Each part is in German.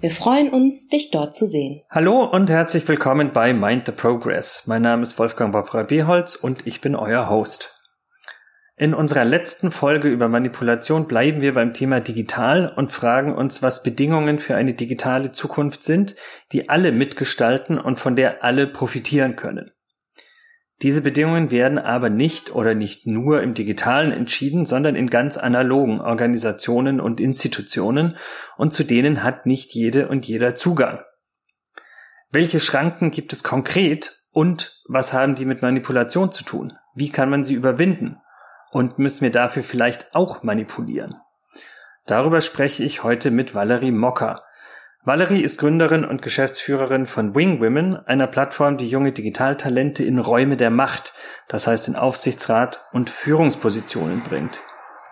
Wir freuen uns, dich dort zu sehen. Hallo und herzlich willkommen bei Mind the Progress. Mein Name ist Wolfgang Wafra Beholz und ich bin euer Host. In unserer letzten Folge über Manipulation bleiben wir beim Thema digital und fragen uns, was Bedingungen für eine digitale Zukunft sind, die alle mitgestalten und von der alle profitieren können. Diese Bedingungen werden aber nicht oder nicht nur im digitalen entschieden, sondern in ganz analogen Organisationen und Institutionen und zu denen hat nicht jede und jeder Zugang. Welche Schranken gibt es konkret und was haben die mit Manipulation zu tun? Wie kann man sie überwinden? Und müssen wir dafür vielleicht auch manipulieren? Darüber spreche ich heute mit Valerie Mocker. Valerie ist Gründerin und Geschäftsführerin von Wing Women, einer Plattform, die junge Digitaltalente in Räume der Macht, das heißt in Aufsichtsrat und Führungspositionen bringt.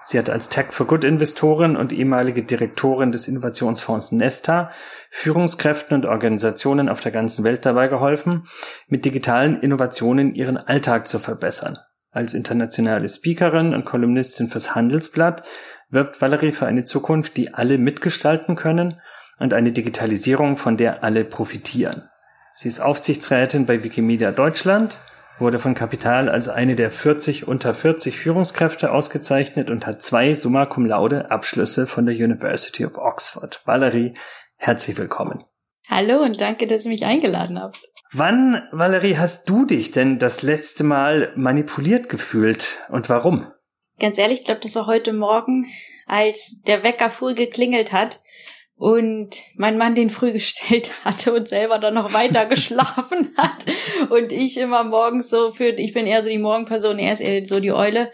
Sie hat als Tech for Good Investorin und ehemalige Direktorin des Innovationsfonds Nesta Führungskräften und Organisationen auf der ganzen Welt dabei geholfen, mit digitalen Innovationen ihren Alltag zu verbessern. Als internationale Speakerin und Kolumnistin fürs Handelsblatt wirbt Valerie für eine Zukunft, die alle mitgestalten können und eine Digitalisierung, von der alle profitieren. Sie ist Aufsichtsrätin bei Wikimedia Deutschland, wurde von Kapital als eine der 40 unter 40 Führungskräfte ausgezeichnet und hat zwei Summa Cum Laude Abschlüsse von der University of Oxford. Valerie, herzlich willkommen. Hallo und danke, dass ihr mich eingeladen habt. Wann, Valerie, hast du dich denn das letzte Mal manipuliert gefühlt und warum? Ganz ehrlich, ich glaube, das war heute Morgen, als der Wecker früh geklingelt hat und mein Mann den früh gestellt hatte und selber dann noch weiter geschlafen hat. Und ich immer morgens so für ich bin eher so die Morgenperson er ist eher so die Eule.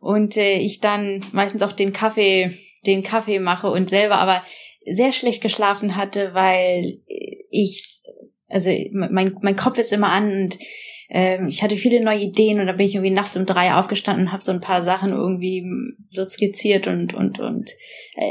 Und äh, ich dann meistens auch den Kaffee den Kaffee mache und selber aber sehr schlecht geschlafen hatte weil ich also mein mein Kopf ist immer an und ähm, ich hatte viele neue Ideen und da bin ich irgendwie nachts um drei aufgestanden und habe so ein paar Sachen irgendwie so skizziert und und und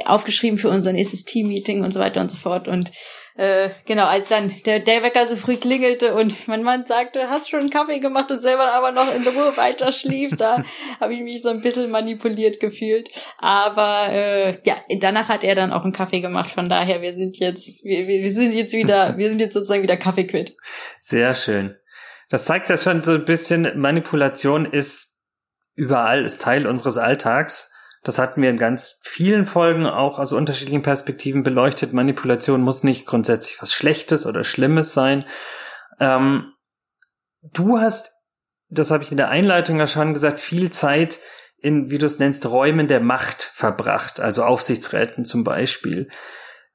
aufgeschrieben für unser nächstes Team-Meeting und so weiter und so fort und äh, genau, als dann der, der Wecker so früh klingelte und mein Mann sagte, hast schon einen Kaffee gemacht und selber aber noch in der Ruhe weiter schlief, da habe ich mich so ein bisschen manipuliert gefühlt. Aber äh, ja, danach hat er dann auch einen Kaffee gemacht. Von daher, wir sind jetzt, wir, wir sind jetzt wieder, wir sind jetzt sozusagen wieder Kaffeequitt. Sehr schön. Das zeigt ja schon so ein bisschen, Manipulation ist überall, ist Teil unseres Alltags. Das hatten wir in ganz vielen Folgen auch aus unterschiedlichen Perspektiven beleuchtet. Manipulation muss nicht grundsätzlich was Schlechtes oder Schlimmes sein. Ähm, du hast, das habe ich in der Einleitung ja schon gesagt, viel Zeit in, wie du es nennst, Räumen der Macht verbracht, also Aufsichtsräten zum Beispiel.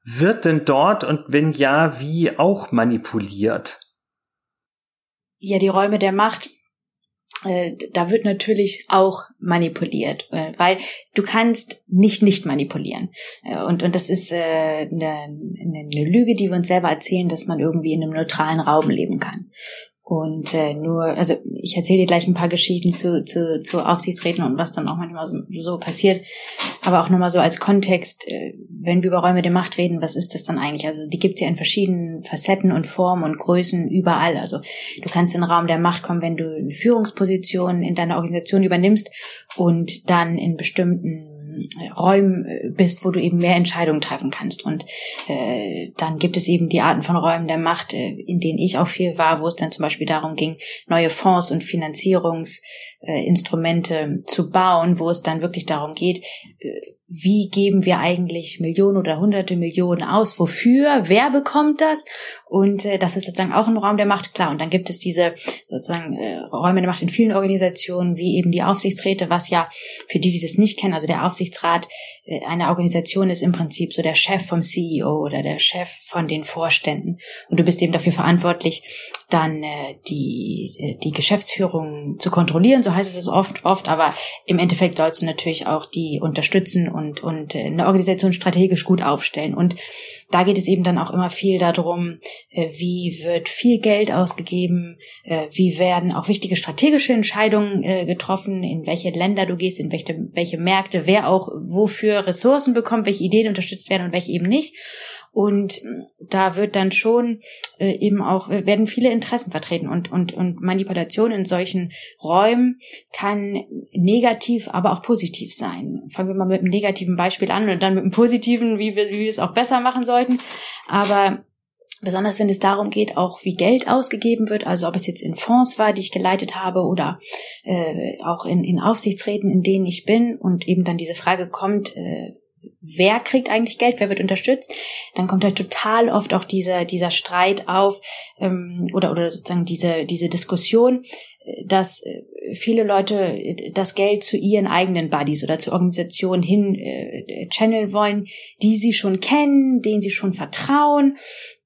Wird denn dort und wenn ja, wie auch manipuliert? ja, die Räume der Macht, da wird natürlich auch manipuliert, äh, weil du kannst nicht nicht manipulieren. Äh, und, und das ist äh, eine, eine Lüge, die wir uns selber erzählen, dass man irgendwie in einem neutralen Raum leben kann. Und äh, nur, also ich erzähle dir gleich ein paar Geschichten zu, zu, zu Aufsichtsräten und was dann auch manchmal so, so passiert. Aber auch nochmal so als Kontext, äh, wenn wir über Räume der Macht reden, was ist das dann eigentlich? Also die gibt es ja in verschiedenen Facetten und Formen und Größen überall. Also du kannst in den Raum der Macht kommen, wenn du eine Führungsposition in deiner Organisation übernimmst und dann in bestimmten Räumen äh, bist, wo du eben mehr Entscheidungen treffen kannst. Und äh, dann gibt es eben die Arten von Räumen der Macht, äh, in denen ich auch viel war, wo es dann zum Beispiel darum ging, neue Fonds und Finanzierungsinstrumente äh, zu bauen, wo es dann wirklich darum geht, äh, wie geben wir eigentlich Millionen oder hunderte Millionen aus? Wofür? Wer bekommt das? Und äh, das ist sozusagen auch ein Raum der Macht, klar. Und dann gibt es diese sozusagen äh, Räume der Macht in vielen Organisationen, wie eben die Aufsichtsräte, was ja für die, die das nicht kennen, also der Aufsichtsrat äh, einer Organisation ist im Prinzip so der Chef vom CEO oder der Chef von den Vorständen. Und du bist eben dafür verantwortlich, dann äh, die, äh, die Geschäftsführung zu kontrollieren, so heißt es oft, oft, aber im Endeffekt sollst du natürlich auch die unterstützen und, und äh, eine Organisation strategisch gut aufstellen. Und da geht es eben dann auch immer viel darum, äh, wie wird viel Geld ausgegeben, äh, wie werden auch wichtige strategische Entscheidungen äh, getroffen, in welche Länder du gehst, in welche, welche Märkte, wer auch wofür Ressourcen bekommt, welche Ideen unterstützt werden und welche eben nicht. Und da wird dann schon äh, eben auch, äh, werden viele Interessen vertreten und, und, und Manipulation in solchen Räumen kann negativ, aber auch positiv sein. Fangen wir mal mit einem negativen Beispiel an und dann mit einem positiven, wie wir, wie wir es auch besser machen sollten. Aber Besonders wenn es darum geht, auch wie Geld ausgegeben wird, also ob es jetzt in Fonds war, die ich geleitet habe, oder äh, auch in, in Aufsichtsräten, in denen ich bin, und eben dann diese Frage kommt, äh, wer kriegt eigentlich Geld, wer wird unterstützt, dann kommt halt total oft auch dieser, dieser Streit auf ähm, oder, oder sozusagen diese, diese Diskussion, äh, dass äh, viele Leute äh, das Geld zu ihren eigenen Buddies oder zu Organisationen hin äh, channeln wollen, die sie schon kennen, denen sie schon vertrauen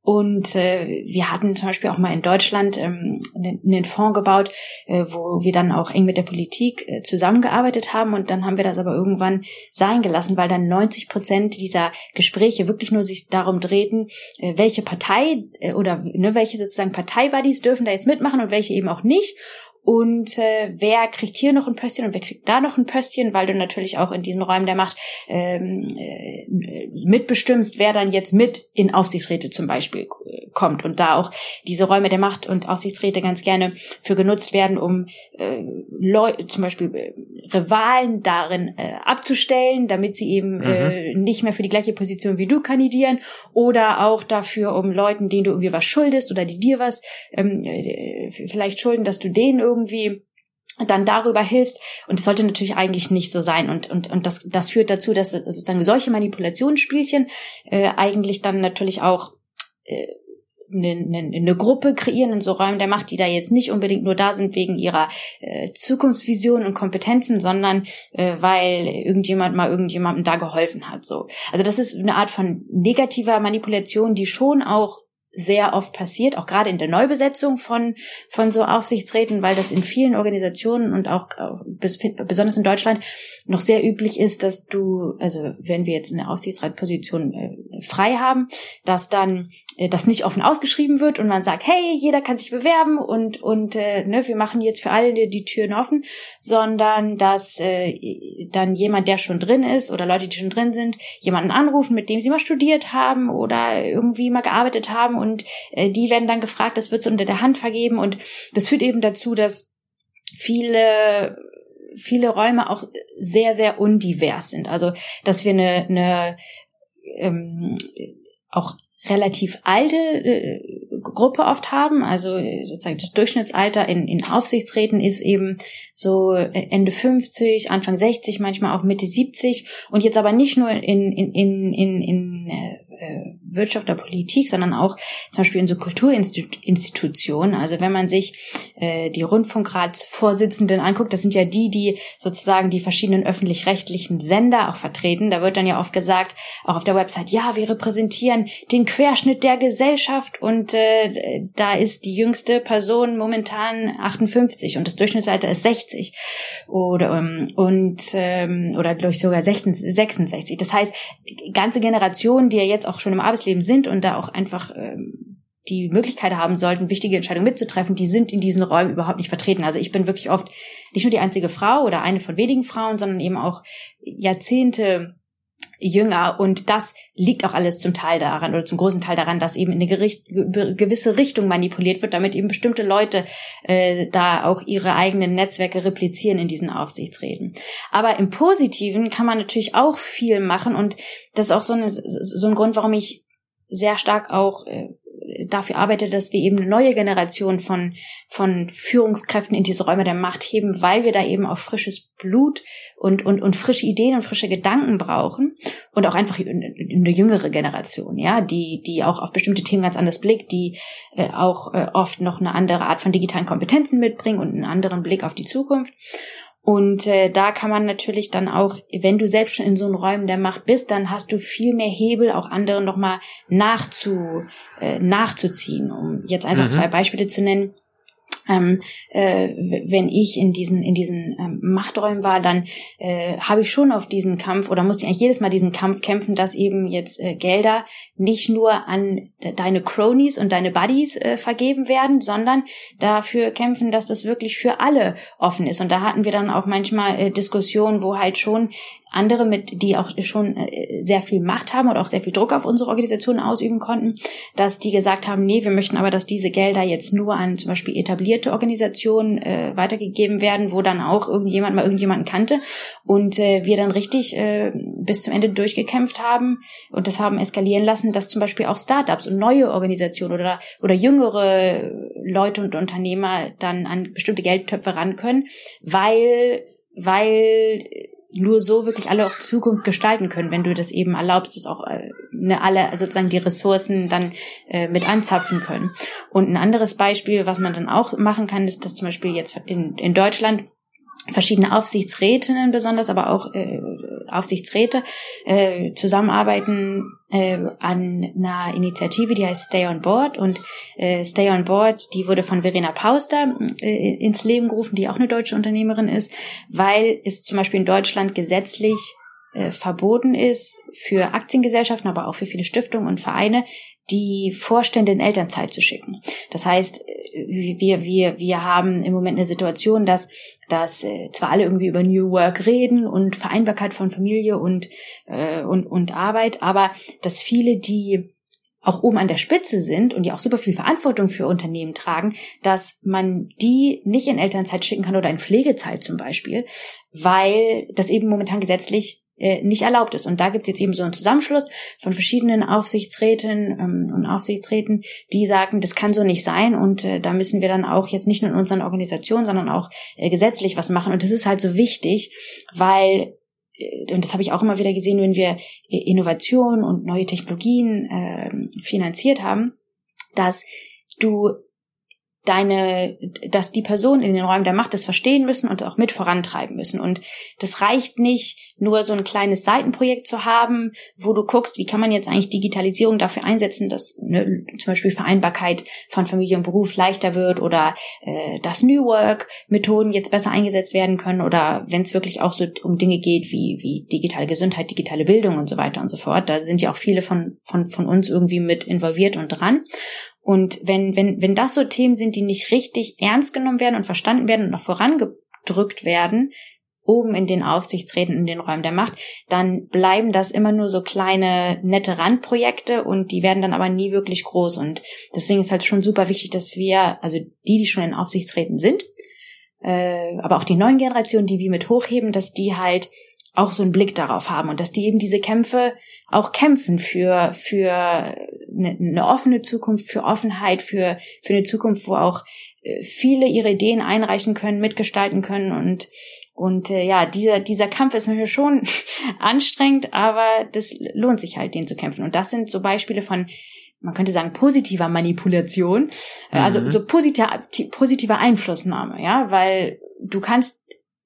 und äh, wir hatten zum Beispiel auch mal in Deutschland ähm, einen Fonds gebaut, äh, wo wir dann auch eng mit der Politik äh, zusammengearbeitet haben. Und dann haben wir das aber irgendwann sein gelassen, weil dann 90 Prozent dieser Gespräche wirklich nur sich darum drehten, äh, welche Partei äh, oder ne, welche sozusagen Parteibuddies dürfen da jetzt mitmachen und welche eben auch nicht und äh, wer kriegt hier noch ein Pöstchen und wer kriegt da noch ein Pöstchen, weil du natürlich auch in diesen Räumen der Macht ähm, äh, mitbestimmst, wer dann jetzt mit in Aufsichtsräte zum Beispiel äh, kommt. Und da auch diese Räume der Macht und Aufsichtsräte ganz gerne für genutzt werden, um äh, Leu zum Beispiel äh, Rivalen darin äh, abzustellen, damit sie eben mhm. äh, nicht mehr für die gleiche Position wie du kandidieren. Oder auch dafür, um Leuten, denen du irgendwie was schuldest oder die dir was ähm, äh, vielleicht schulden, dass du denen irgendwie dann darüber hilfst. Und es sollte natürlich eigentlich nicht so sein. Und, und, und das, das führt dazu, dass sozusagen solche Manipulationsspielchen äh, eigentlich dann natürlich auch äh, eine, eine, eine Gruppe kreieren in so Räumen der Macht, die da jetzt nicht unbedingt nur da sind wegen ihrer äh, Zukunftsvision und Kompetenzen, sondern äh, weil irgendjemand mal irgendjemandem da geholfen hat. So, also das ist eine Art von negativer Manipulation, die schon auch sehr oft passiert, auch gerade in der Neubesetzung von, von so Aufsichtsräten, weil das in vielen Organisationen und auch, besonders in Deutschland noch sehr üblich ist, dass du, also wenn wir jetzt eine Aufsichtsratposition äh, frei haben, dass dann das nicht offen ausgeschrieben wird und man sagt, hey, jeder kann sich bewerben und und äh, ne, wir machen jetzt für alle die Türen offen, sondern dass äh, dann jemand, der schon drin ist oder Leute, die schon drin sind, jemanden anrufen, mit dem sie mal studiert haben oder irgendwie mal gearbeitet haben und äh, die werden dann gefragt, das wird so unter der Hand vergeben und das führt eben dazu, dass viele viele Räume auch sehr, sehr undivers sind. Also, dass wir eine, eine ähm, auch relativ alte äh, Gruppe oft haben. Also sozusagen das Durchschnittsalter in, in Aufsichtsräten ist eben so Ende 50, Anfang 60, manchmal auch Mitte 70 und jetzt aber nicht nur in, in, in, in, in äh, Wirtschaft oder Politik, sondern auch zum Beispiel in so Kulturinstitutionen. Also wenn man sich äh, die Rundfunkratsvorsitzenden anguckt, das sind ja die, die sozusagen die verschiedenen öffentlich-rechtlichen Sender auch vertreten. Da wird dann ja oft gesagt, auch auf der Website, ja, wir repräsentieren den Querschnitt der Gesellschaft und äh, da ist die jüngste Person momentan 58 und das Durchschnittsalter ist 60 oder ähm, und ähm, oder durch sogar 66. Das heißt, ganze Generationen, die ja jetzt auch schon im Arbeitsleben sind und da auch einfach ähm, die Möglichkeit haben sollten, wichtige Entscheidungen mitzutreffen, die sind in diesen Räumen überhaupt nicht vertreten. Also ich bin wirklich oft nicht nur die einzige Frau oder eine von wenigen Frauen, sondern eben auch Jahrzehnte jünger. Und das liegt auch alles zum Teil daran oder zum großen Teil daran, dass eben in eine Gericht, gewisse Richtung manipuliert wird, damit eben bestimmte Leute äh, da auch ihre eigenen Netzwerke replizieren in diesen Aufsichtsräten. Aber im Positiven kann man natürlich auch viel machen und das ist auch so, eine, so ein Grund, warum ich sehr stark auch äh, dafür arbeitet, dass wir eben eine neue Generation von, von Führungskräften in diese Räume der Macht heben, weil wir da eben auch frisches Blut und, und, und frische Ideen und frische Gedanken brauchen und auch einfach eine jüngere Generation, ja, die, die auch auf bestimmte Themen ganz anders blickt, die äh, auch äh, oft noch eine andere Art von digitalen Kompetenzen mitbringen und einen anderen Blick auf die Zukunft. Und äh, da kann man natürlich dann auch, wenn du selbst schon in so einen Räumen der Macht bist, dann hast du viel mehr Hebel, auch anderen nochmal nachzu, äh, nachzuziehen. Um jetzt einfach mhm. zwei Beispiele zu nennen ähm, äh, wenn ich in diesen in diesen ähm, Machträumen war, dann äh, habe ich schon auf diesen Kampf oder musste ich eigentlich jedes Mal diesen Kampf kämpfen, dass eben jetzt äh, Gelder nicht nur an deine Cronies und deine Buddies äh, vergeben werden, sondern dafür kämpfen, dass das wirklich für alle offen ist. Und da hatten wir dann auch manchmal äh, Diskussionen, wo halt schon andere mit, die auch schon äh, sehr viel Macht haben oder auch sehr viel Druck auf unsere Organisation ausüben konnten, dass die gesagt haben, nee, wir möchten aber, dass diese Gelder jetzt nur an zum Beispiel etablierte Organisationen äh, weitergegeben werden, wo dann auch irgendjemand mal irgendjemanden kannte. Und äh, wir dann richtig äh, bis zum Ende durchgekämpft haben und das haben eskalieren lassen, dass zum Beispiel auch Startups und neue Organisationen oder oder jüngere Leute und Unternehmer dann an bestimmte Geldtöpfe ran können, weil weil nur so wirklich alle auch Zukunft gestalten können, wenn du das eben erlaubst, dass auch äh, ne, alle sozusagen die Ressourcen dann äh, mit anzapfen können. Und ein anderes Beispiel, was man dann auch machen kann, ist, dass zum Beispiel jetzt in, in Deutschland verschiedene Aufsichtsrätinnen besonders, aber auch äh, Aufsichtsräte äh, zusammenarbeiten äh, an einer Initiative, die heißt Stay on Board und äh, Stay on Board, die wurde von Verena Pauster äh, ins Leben gerufen, die auch eine deutsche Unternehmerin ist, weil es zum Beispiel in Deutschland gesetzlich äh, verboten ist für Aktiengesellschaften, aber auch für viele Stiftungen und Vereine, die Vorstände in Elternzeit zu schicken. Das heißt, äh, wir, wir, wir haben im Moment eine Situation, dass dass äh, zwar alle irgendwie über New Work reden und Vereinbarkeit von Familie und, äh, und, und Arbeit, aber dass viele, die auch oben an der Spitze sind und die auch super viel Verantwortung für Unternehmen tragen, dass man die nicht in Elternzeit schicken kann oder in Pflegezeit zum Beispiel, weil das eben momentan gesetzlich äh, nicht erlaubt ist. Und da gibt es jetzt eben so einen Zusammenschluss von verschiedenen Aufsichtsräten ähm, und Aufsichtsräten, die sagen, das kann so nicht sein und äh, da müssen wir dann auch jetzt nicht nur in unseren Organisationen, sondern auch äh, gesetzlich was machen. Und das ist halt so wichtig, weil äh, und das habe ich auch immer wieder gesehen, wenn wir Innovation und neue Technologien äh, finanziert haben, dass du deine, dass die Personen in den Räumen der Macht das verstehen müssen und auch mit vorantreiben müssen. Und das reicht nicht, nur so ein kleines Seitenprojekt zu haben, wo du guckst, wie kann man jetzt eigentlich Digitalisierung dafür einsetzen, dass ne, zum Beispiel Vereinbarkeit von Familie und Beruf leichter wird oder äh, dass New Work Methoden jetzt besser eingesetzt werden können oder wenn es wirklich auch so um Dinge geht wie, wie digitale Gesundheit, digitale Bildung und so weiter und so fort. Da sind ja auch viele von, von, von uns irgendwie mit involviert und dran. Und wenn, wenn, wenn das so Themen sind, die nicht richtig ernst genommen werden und verstanden werden und noch vorangedrückt werden, oben in den Aufsichtsräten, in den Räumen der Macht, dann bleiben das immer nur so kleine, nette Randprojekte und die werden dann aber nie wirklich groß. Und deswegen ist halt schon super wichtig, dass wir, also die, die schon in Aufsichtsräten sind, äh, aber auch die neuen Generationen, die wir mit hochheben, dass die halt auch so einen Blick darauf haben und dass die eben diese Kämpfe auch kämpfen für, für eine, eine offene Zukunft, für Offenheit, für, für eine Zukunft, wo auch äh, viele ihre Ideen einreichen können, mitgestalten können und und äh, ja, dieser, dieser Kampf ist natürlich schon anstrengend, aber das lohnt sich halt, den zu kämpfen. Und das sind so Beispiele von, man könnte sagen, positiver Manipulation, also mhm. so positiver, positiver Einflussnahme, ja, weil du kannst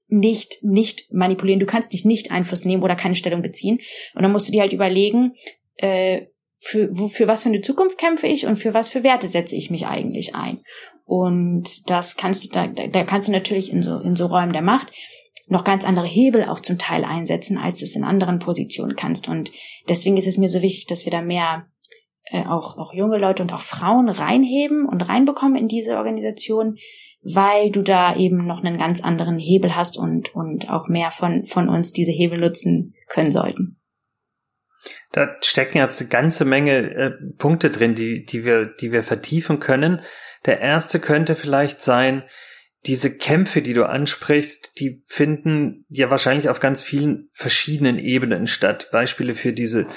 nicht, nicht manipulieren, du kannst nicht nicht Einfluss nehmen oder keine Stellung beziehen. Und dann musst du dir halt überlegen, äh, für, wo, für was für eine Zukunft kämpfe ich und für was für Werte setze ich mich eigentlich ein. Und das kannst du, da, da kannst du natürlich in so, in so Räumen der Macht noch ganz andere Hebel auch zum Teil einsetzen, als du es in anderen Positionen kannst. Und deswegen ist es mir so wichtig, dass wir da mehr äh, auch, auch junge Leute und auch Frauen reinheben und reinbekommen in diese Organisation, weil du da eben noch einen ganz anderen Hebel hast und, und auch mehr von, von uns diese Hebel nutzen können sollten. Da stecken jetzt eine ganze Menge äh, Punkte drin, die, die wir, die wir vertiefen können. Der erste könnte vielleicht sein, diese Kämpfe, die du ansprichst, die finden ja wahrscheinlich auf ganz vielen verschiedenen Ebenen statt. Beispiele für diese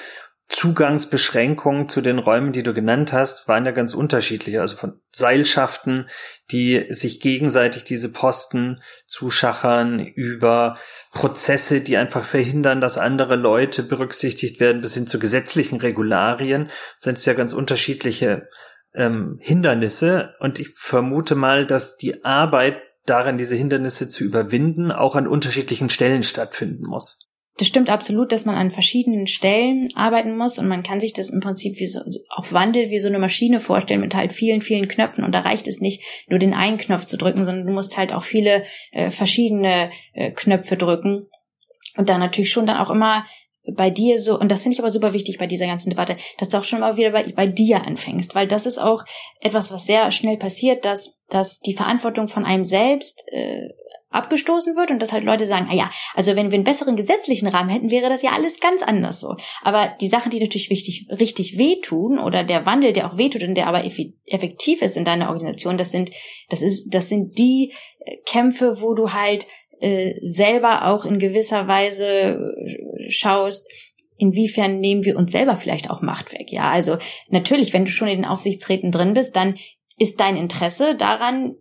Zugangsbeschränkungen zu den Räumen, die du genannt hast, waren ja ganz unterschiedlich. Also von Seilschaften, die sich gegenseitig diese Posten zuschachern, über Prozesse, die einfach verhindern, dass andere Leute berücksichtigt werden, bis hin zu gesetzlichen Regularien, sind es ja ganz unterschiedliche ähm, Hindernisse. Und ich vermute mal, dass die Arbeit daran, diese Hindernisse zu überwinden, auch an unterschiedlichen Stellen stattfinden muss das stimmt absolut, dass man an verschiedenen Stellen arbeiten muss und man kann sich das im Prinzip wie so, auch Wandel wie so eine Maschine vorstellen mit halt vielen, vielen Knöpfen und da reicht es nicht nur den einen Knopf zu drücken, sondern du musst halt auch viele äh, verschiedene äh, Knöpfe drücken und dann natürlich schon dann auch immer bei dir so, und das finde ich aber super wichtig bei dieser ganzen Debatte, dass du auch schon mal wieder bei, bei dir anfängst, weil das ist auch etwas, was sehr schnell passiert, dass, dass die Verantwortung von einem selbst äh, abgestoßen wird und dass halt Leute sagen, ah ja, also wenn wir einen besseren gesetzlichen Rahmen hätten, wäre das ja alles ganz anders so. Aber die Sachen, die natürlich wichtig, richtig wehtun oder der Wandel, der auch wehtut und der aber effektiv ist in deiner Organisation, das sind, das ist, das sind die äh, Kämpfe, wo du halt äh, selber auch in gewisser Weise äh, schaust, inwiefern nehmen wir uns selber vielleicht auch Macht weg. Ja, also natürlich, wenn du schon in den Aufsichtsräten drin bist, dann ist dein Interesse daran,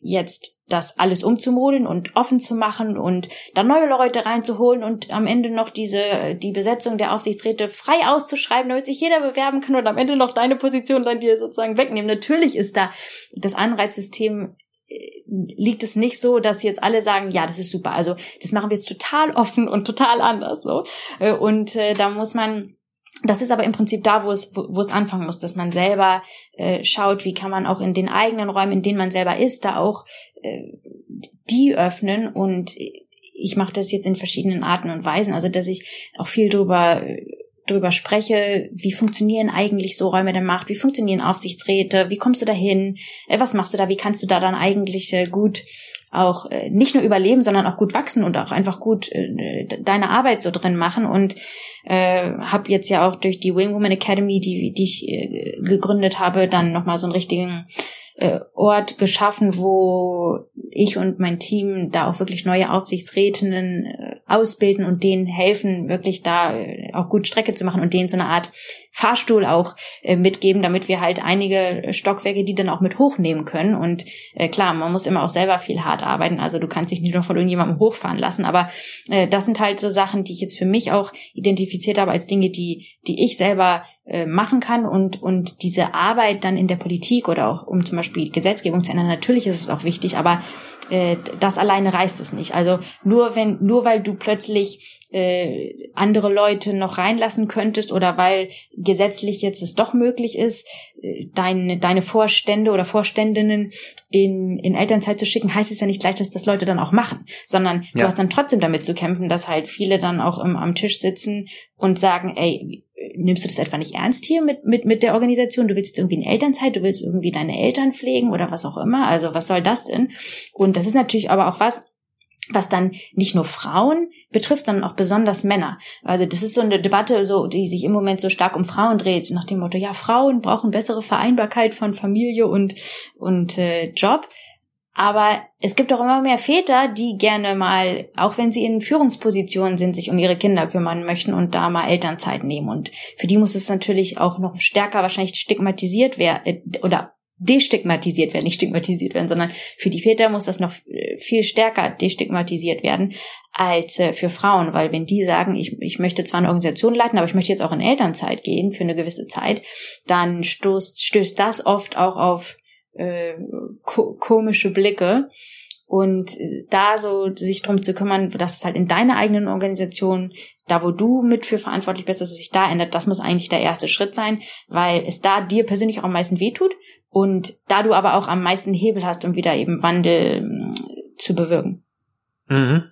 jetzt das alles umzumodeln und offen zu machen und dann neue Leute reinzuholen und am Ende noch diese, die Besetzung der Aufsichtsräte frei auszuschreiben, damit sich jeder bewerben kann und am Ende noch deine Position dann dir sozusagen wegnehmen. Natürlich ist da das Anreizsystem äh, liegt es nicht so, dass jetzt alle sagen, ja, das ist super. Also das machen wir jetzt total offen und total anders so. Äh, und äh, da muss man das ist aber im Prinzip da, wo es, wo, wo es anfangen muss, dass man selber äh, schaut, wie kann man auch in den eigenen Räumen, in denen man selber ist, da auch äh, die öffnen. Und ich mache das jetzt in verschiedenen Arten und Weisen. Also dass ich auch viel drüber drüber spreche, wie funktionieren eigentlich so Räume der Macht, wie funktionieren Aufsichtsräte, wie kommst du dahin, äh, was machst du da, wie kannst du da dann eigentlich äh, gut auch äh, nicht nur überleben, sondern auch gut wachsen und auch einfach gut äh, deine Arbeit so drin machen. Und äh, habe jetzt ja auch durch die Wing Woman Academy, die, die ich äh, gegründet habe, dann nochmal so einen richtigen äh, Ort geschaffen, wo ich und mein Team da auch wirklich neue Aufsichtsrätinnen äh, ausbilden und denen helfen, wirklich da äh, auch gut Strecke zu machen und denen so eine Art Fahrstuhl auch äh, mitgeben, damit wir halt einige Stockwerke, die dann auch mit hochnehmen können. Und äh, klar, man muss immer auch selber viel hart arbeiten. Also du kannst dich nicht nur von irgendjemandem hochfahren lassen. Aber das sind halt so Sachen, die ich jetzt für mich auch identifiziert habe als Dinge, die, die ich selber machen kann und, und diese Arbeit dann in der Politik oder auch um zum Beispiel Gesetzgebung zu ändern, natürlich ist es auch wichtig, aber äh, das alleine reißt es nicht. Also nur wenn, nur weil du plötzlich äh, andere Leute noch reinlassen könntest oder weil gesetzlich jetzt es doch möglich ist, äh, deine, deine Vorstände oder Vorständinnen in, in Elternzeit zu schicken, heißt es ja nicht gleich, dass das Leute dann auch machen, sondern ja. du hast dann trotzdem damit zu kämpfen, dass halt viele dann auch im, am Tisch sitzen und sagen, ey, nimmst du das etwa nicht ernst hier mit, mit, mit der Organisation? Du willst jetzt irgendwie in Elternzeit, du willst irgendwie deine Eltern pflegen oder was auch immer. Also was soll das denn? Und das ist natürlich aber auch was, was dann nicht nur Frauen betrifft, sondern auch besonders Männer. Also das ist so eine Debatte, so die sich im Moment so stark um Frauen dreht, nach dem Motto: Ja, Frauen brauchen bessere Vereinbarkeit von Familie und und äh, Job. Aber es gibt auch immer mehr Väter, die gerne mal, auch wenn sie in Führungspositionen sind, sich um ihre Kinder kümmern möchten und da mal Elternzeit nehmen. Und für die muss es natürlich auch noch stärker wahrscheinlich stigmatisiert werden äh, oder destigmatisiert werden, nicht stigmatisiert werden, sondern für die Väter muss das noch äh, viel stärker destigmatisiert werden als äh, für Frauen, weil wenn die sagen, ich, ich möchte zwar eine Organisation leiten, aber ich möchte jetzt auch in Elternzeit gehen für eine gewisse Zeit, dann stoßt, stößt das oft auch auf äh, ko komische Blicke. Und äh, da so sich drum zu kümmern, dass es halt in deiner eigenen Organisation, da wo du mit für verantwortlich bist, dass es sich da ändert, das muss eigentlich der erste Schritt sein, weil es da dir persönlich auch am meisten wehtut und da du aber auch am meisten Hebel hast, um wieder eben Wandel mm, zu bewirken. Mhm.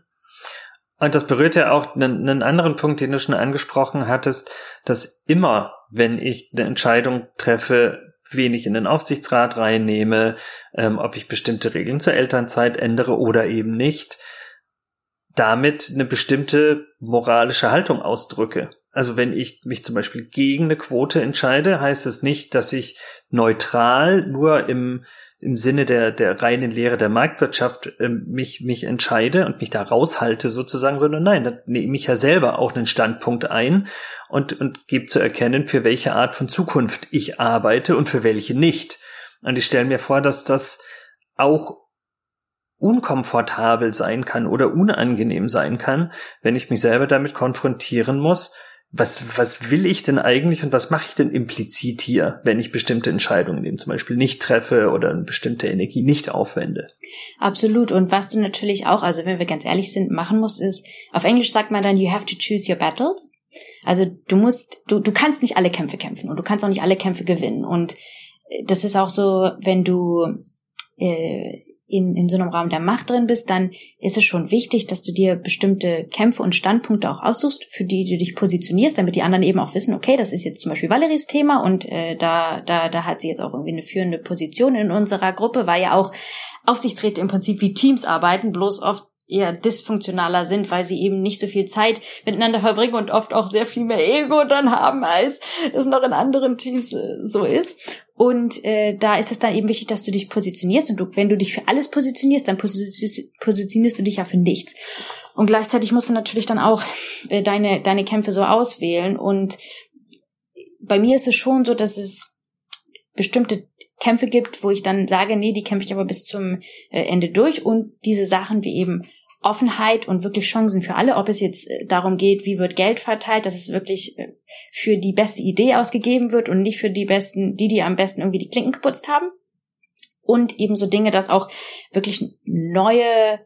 Und das berührt ja auch einen anderen Punkt, den du schon angesprochen hattest, dass immer, wenn ich eine Entscheidung treffe, wen ich in den Aufsichtsrat reinnehme, ähm, ob ich bestimmte Regeln zur Elternzeit ändere oder eben nicht, damit eine bestimmte moralische Haltung ausdrücke. also wenn ich mich zum Beispiel gegen eine Quote entscheide, heißt es nicht, dass ich neutral nur im, im Sinne der, der reinen Lehre der Marktwirtschaft äh, mich, mich entscheide und mich da raushalte sozusagen, sondern nein, da nehme ich ja selber auch einen Standpunkt ein und, und gebe zu erkennen, für welche Art von Zukunft ich arbeite und für welche nicht. Und ich stelle mir vor, dass das auch unkomfortabel sein kann oder unangenehm sein kann, wenn ich mich selber damit konfrontieren muss, was, was will ich denn eigentlich und was mache ich denn implizit hier, wenn ich bestimmte Entscheidungen eben zum Beispiel nicht treffe oder eine bestimmte Energie nicht aufwende? Absolut. Und was du natürlich auch, also wenn wir ganz ehrlich sind, machen musst, ist, auf Englisch sagt man dann, you have to choose your battles. Also du musst, du, du kannst nicht alle Kämpfe kämpfen und du kannst auch nicht alle Kämpfe gewinnen. Und das ist auch so, wenn du äh, in, in so einem Raum der Macht drin bist, dann ist es schon wichtig, dass du dir bestimmte Kämpfe und Standpunkte auch aussuchst, für die du dich positionierst, damit die anderen eben auch wissen, okay, das ist jetzt zum Beispiel Valeries Thema und äh, da, da, da hat sie jetzt auch irgendwie eine führende Position in unserer Gruppe, weil ja auch Aufsichtsräte im Prinzip wie Teams arbeiten, bloß oft eher dysfunktionaler sind, weil sie eben nicht so viel Zeit miteinander verbringen und oft auch sehr viel mehr Ego dann haben, als es noch in anderen Teams äh, so ist. Und äh, da ist es dann eben wichtig, dass du dich positionierst. Und du, wenn du dich für alles positionierst, dann positionierst du dich ja für nichts. Und gleichzeitig musst du natürlich dann auch äh, deine, deine Kämpfe so auswählen. Und bei mir ist es schon so, dass es bestimmte Kämpfe gibt, wo ich dann sage, nee, die kämpfe ich aber bis zum äh, Ende durch. Und diese Sachen wie eben Offenheit und wirklich Chancen für alle, ob es jetzt äh, darum geht, wie wird Geld verteilt, dass es wirklich äh, für die beste Idee ausgegeben wird und nicht für die besten, die, die am besten irgendwie die Klinken geputzt haben. Und ebenso Dinge, dass auch wirklich neue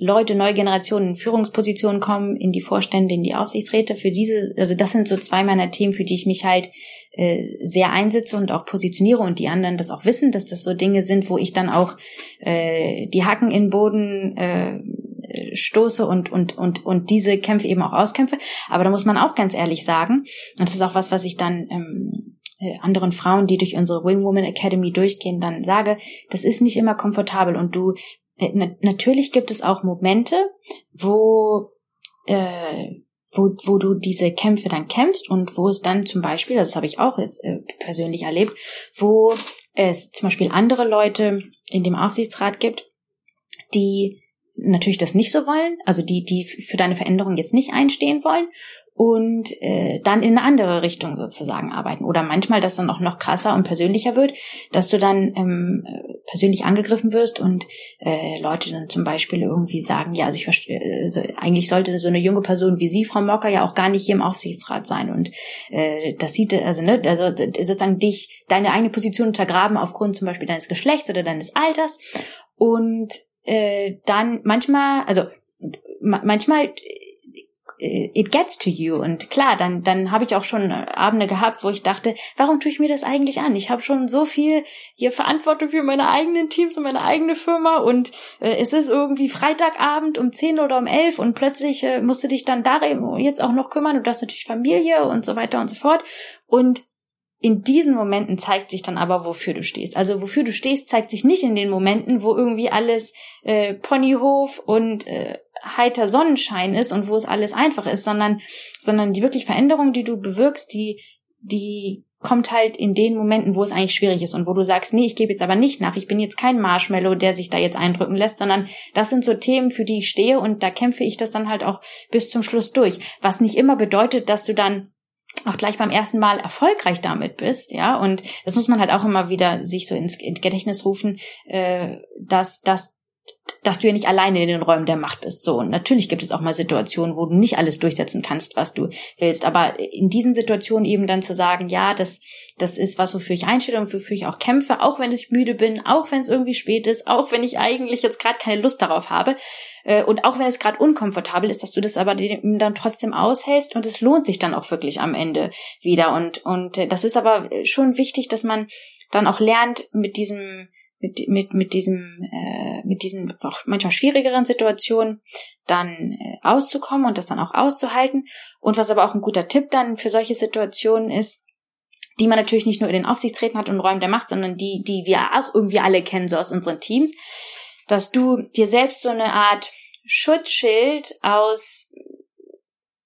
Leute, neue Generationen in Führungspositionen kommen, in die Vorstände, in die Aufsichtsräte. Für diese, also das sind so zwei meiner Themen, für die ich mich halt äh, sehr einsetze und auch positioniere und die anderen das auch wissen, dass das so Dinge sind, wo ich dann auch äh, die Hacken in den Boden äh, stoße und, und, und, und diese Kämpfe eben auch auskämpfe. Aber da muss man auch ganz ehrlich sagen, und das ist auch was, was ich dann ähm, äh, anderen Frauen, die durch unsere Wing Woman Academy durchgehen, dann sage, das ist nicht immer komfortabel und du, äh, na, natürlich gibt es auch Momente, wo, äh, wo, wo du diese Kämpfe dann kämpfst und wo es dann zum Beispiel, das habe ich auch jetzt äh, persönlich erlebt, wo es zum Beispiel andere Leute in dem Aufsichtsrat gibt, die natürlich das nicht so wollen, also die, die für deine Veränderung jetzt nicht einstehen wollen und äh, dann in eine andere Richtung sozusagen arbeiten. Oder manchmal, dass dann auch noch krasser und persönlicher wird, dass du dann ähm, persönlich angegriffen wirst und äh, Leute dann zum Beispiel irgendwie sagen, ja, also ich verstehe, also eigentlich sollte so eine junge Person wie Sie, Frau Mocker, ja auch gar nicht hier im Aufsichtsrat sein. Und äh, das sieht, also, ne, also sozusagen dich, deine eigene Position untergraben aufgrund zum Beispiel deines Geschlechts oder deines Alters. Und äh, dann manchmal, also manchmal äh, it gets to you. Und klar, dann dann habe ich auch schon Abende gehabt, wo ich dachte, warum tue ich mir das eigentlich an? Ich habe schon so viel hier Verantwortung für meine eigenen Teams und meine eigene Firma. Und äh, es ist irgendwie Freitagabend um 10 oder um 11 und plötzlich äh, musst du dich dann darum jetzt auch noch kümmern. Und du hast natürlich Familie und so weiter und so fort. Und in diesen Momenten zeigt sich dann aber, wofür du stehst. Also wofür du stehst, zeigt sich nicht in den Momenten, wo irgendwie alles äh, Ponyhof und äh, heiter Sonnenschein ist und wo es alles einfach ist, sondern, sondern die wirklich Veränderung, die du bewirkst, die, die kommt halt in den Momenten, wo es eigentlich schwierig ist und wo du sagst, nee, ich gebe jetzt aber nicht nach, ich bin jetzt kein Marshmallow, der sich da jetzt eindrücken lässt, sondern das sind so Themen, für die ich stehe und da kämpfe ich das dann halt auch bis zum Schluss durch. Was nicht immer bedeutet, dass du dann auch gleich beim ersten Mal erfolgreich damit bist, ja, und das muss man halt auch immer wieder sich so ins Gedächtnis rufen, äh, dass, dass dass du ja nicht alleine in den Räumen der Macht bist. So, und natürlich gibt es auch mal Situationen, wo du nicht alles durchsetzen kannst, was du willst. Aber in diesen Situationen eben dann zu sagen, ja, das, das ist was, wofür ich einstelle und wofür ich auch kämpfe, auch wenn ich müde bin, auch wenn es irgendwie spät ist, auch wenn ich eigentlich jetzt gerade keine Lust darauf habe. Äh, und auch wenn es gerade unkomfortabel ist, dass du das aber dann trotzdem aushältst und es lohnt sich dann auch wirklich am Ende wieder. Und, und äh, das ist aber schon wichtig, dass man dann auch lernt, mit diesem mit, mit, mit diesem, äh, mit diesen auch manchmal schwierigeren Situationen dann äh, auszukommen und das dann auch auszuhalten. Und was aber auch ein guter Tipp dann für solche Situationen ist, die man natürlich nicht nur in den Aufsichtsräten hat und Räumen der Macht, sondern die, die wir auch irgendwie alle kennen, so aus unseren Teams, dass du dir selbst so eine Art Schutzschild aus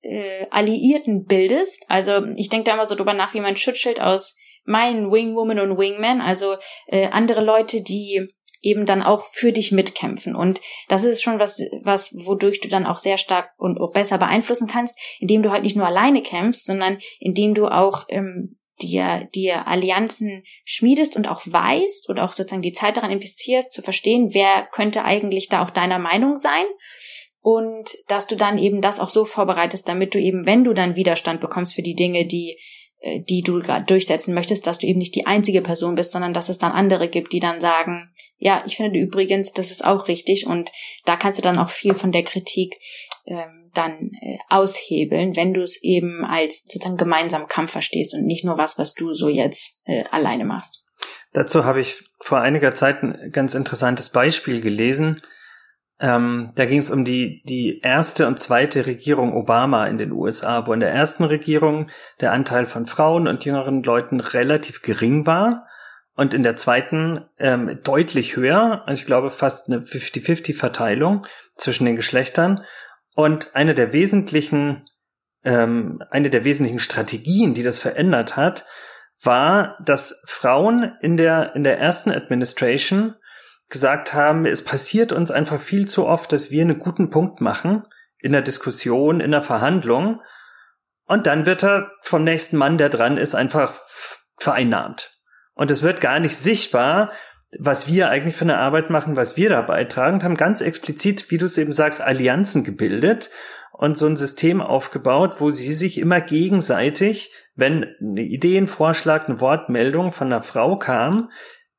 äh, Alliierten bildest. Also ich denke da immer so drüber nach, wie mein Schutzschild aus meinen Wingwoman und Wingman, also äh, andere Leute, die eben dann auch für dich mitkämpfen. Und das ist schon was, was, wodurch du dann auch sehr stark und auch besser beeinflussen kannst, indem du halt nicht nur alleine kämpfst, sondern indem du auch ähm, dir, dir Allianzen schmiedest und auch weißt und auch sozusagen die Zeit daran investierst, zu verstehen, wer könnte eigentlich da auch deiner Meinung sein und dass du dann eben das auch so vorbereitest, damit du eben, wenn du dann Widerstand bekommst für die Dinge, die die du gerade durchsetzen möchtest, dass du eben nicht die einzige Person bist, sondern dass es dann andere gibt, die dann sagen, ja, ich finde übrigens, das ist auch richtig und da kannst du dann auch viel von der Kritik ähm, dann äh, aushebeln, wenn du es eben als sozusagen gemeinsamen Kampf verstehst und nicht nur was, was du so jetzt äh, alleine machst. Dazu habe ich vor einiger Zeit ein ganz interessantes Beispiel gelesen. Ähm, da ging es um die, die erste und zweite Regierung Obama in den USA, wo in der ersten Regierung der Anteil von Frauen und jüngeren Leuten relativ gering war und in der zweiten ähm, deutlich höher. Also ich glaube fast eine 50-50-Verteilung zwischen den Geschlechtern. Und eine der wesentlichen, ähm, eine der wesentlichen Strategien, die das verändert hat, war, dass Frauen in der, in der ersten Administration gesagt haben, es passiert uns einfach viel zu oft, dass wir einen guten Punkt machen in der Diskussion, in der Verhandlung. Und dann wird er vom nächsten Mann, der dran ist, einfach vereinnahmt. Und es wird gar nicht sichtbar, was wir eigentlich für eine Arbeit machen, was wir da beitragen, haben ganz explizit, wie du es eben sagst, Allianzen gebildet und so ein System aufgebaut, wo sie sich immer gegenseitig, wenn eine Idee, ein Vorschlag, eine Wortmeldung von einer Frau kam,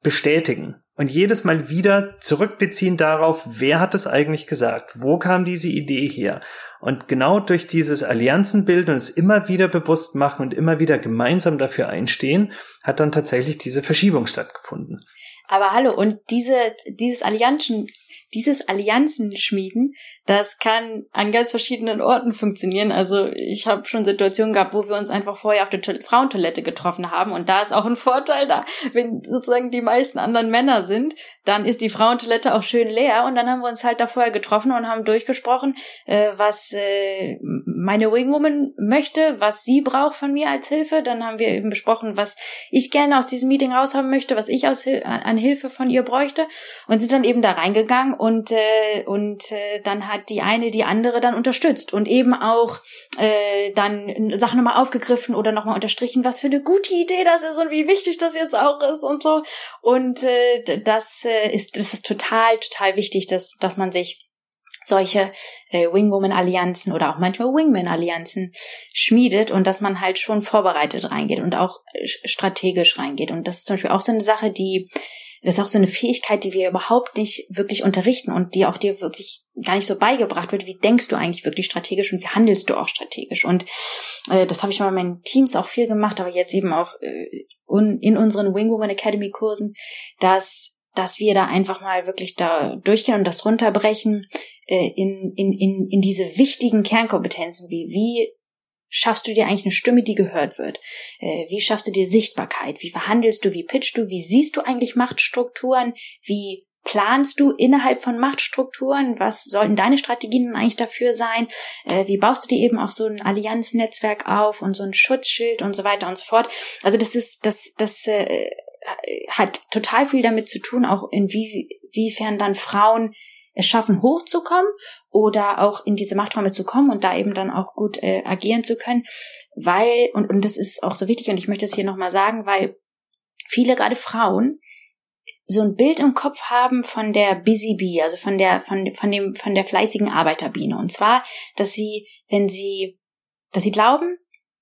bestätigen und jedes Mal wieder zurückbeziehen darauf, wer hat es eigentlich gesagt? Wo kam diese Idee her? Und genau durch dieses Allianzenbild und es immer wieder bewusst machen und immer wieder gemeinsam dafür einstehen, hat dann tatsächlich diese Verschiebung stattgefunden. Aber hallo, und diese, dieses Allianzen, dieses Allianzen schmieden, das kann an ganz verschiedenen Orten funktionieren. Also ich habe schon Situationen gehabt, wo wir uns einfach vorher auf der to Frauentoilette getroffen haben. Und da ist auch ein Vorteil da, wenn sozusagen die meisten anderen Männer sind, dann ist die Frauentoilette auch schön leer. Und dann haben wir uns halt da vorher getroffen und haben durchgesprochen, äh, was äh, meine Wingwoman möchte, was sie braucht von mir als Hilfe. Dann haben wir eben besprochen, was ich gerne aus diesem Meeting raushaben möchte, was ich aus, an Hilfe von ihr bräuchte. Und sind dann eben da reingegangen und, äh, und äh, dann hat die eine die andere dann unterstützt und eben auch äh, dann Sachen nochmal aufgegriffen oder nochmal unterstrichen, was für eine gute Idee das ist und wie wichtig das jetzt auch ist und so. Und äh, das äh, ist, das ist total, total wichtig, dass, dass man sich solche äh, Wingwoman-Allianzen oder auch manchmal Wingman-Allianzen schmiedet und dass man halt schon vorbereitet reingeht und auch äh, strategisch reingeht. Und das ist zum Beispiel auch so eine Sache, die das ist auch so eine Fähigkeit, die wir überhaupt nicht wirklich unterrichten und die auch dir wirklich gar nicht so beigebracht wird. Wie denkst du eigentlich wirklich strategisch und wie handelst du auch strategisch? Und äh, das habe ich mal in meinen Teams auch viel gemacht, aber jetzt eben auch äh, in unseren Wingwoman Academy Kursen, dass dass wir da einfach mal wirklich da durchgehen und das runterbrechen äh, in, in, in, in diese wichtigen Kernkompetenzen wie wie schaffst du dir eigentlich eine Stimme, die gehört wird? Äh, wie schaffst du dir Sichtbarkeit? Wie verhandelst du? Wie pitchst du? Wie siehst du eigentlich Machtstrukturen? Wie planst du innerhalb von Machtstrukturen? Was sollten deine Strategien eigentlich dafür sein? Äh, wie baust du dir eben auch so ein Allianznetzwerk auf und so ein Schutzschild und so weiter und so fort? Also das ist, das, das äh, hat total viel damit zu tun, auch inwiefern dann Frauen es schaffen, hochzukommen oder auch in diese Machträume zu kommen und da eben dann auch gut äh, agieren zu können, weil, und, und das ist auch so wichtig und ich möchte es hier nochmal sagen, weil viele, gerade Frauen, so ein Bild im Kopf haben von der Busy Bee, also von der, von, von dem, von der fleißigen Arbeiterbiene. Und zwar, dass sie, wenn sie, dass sie glauben,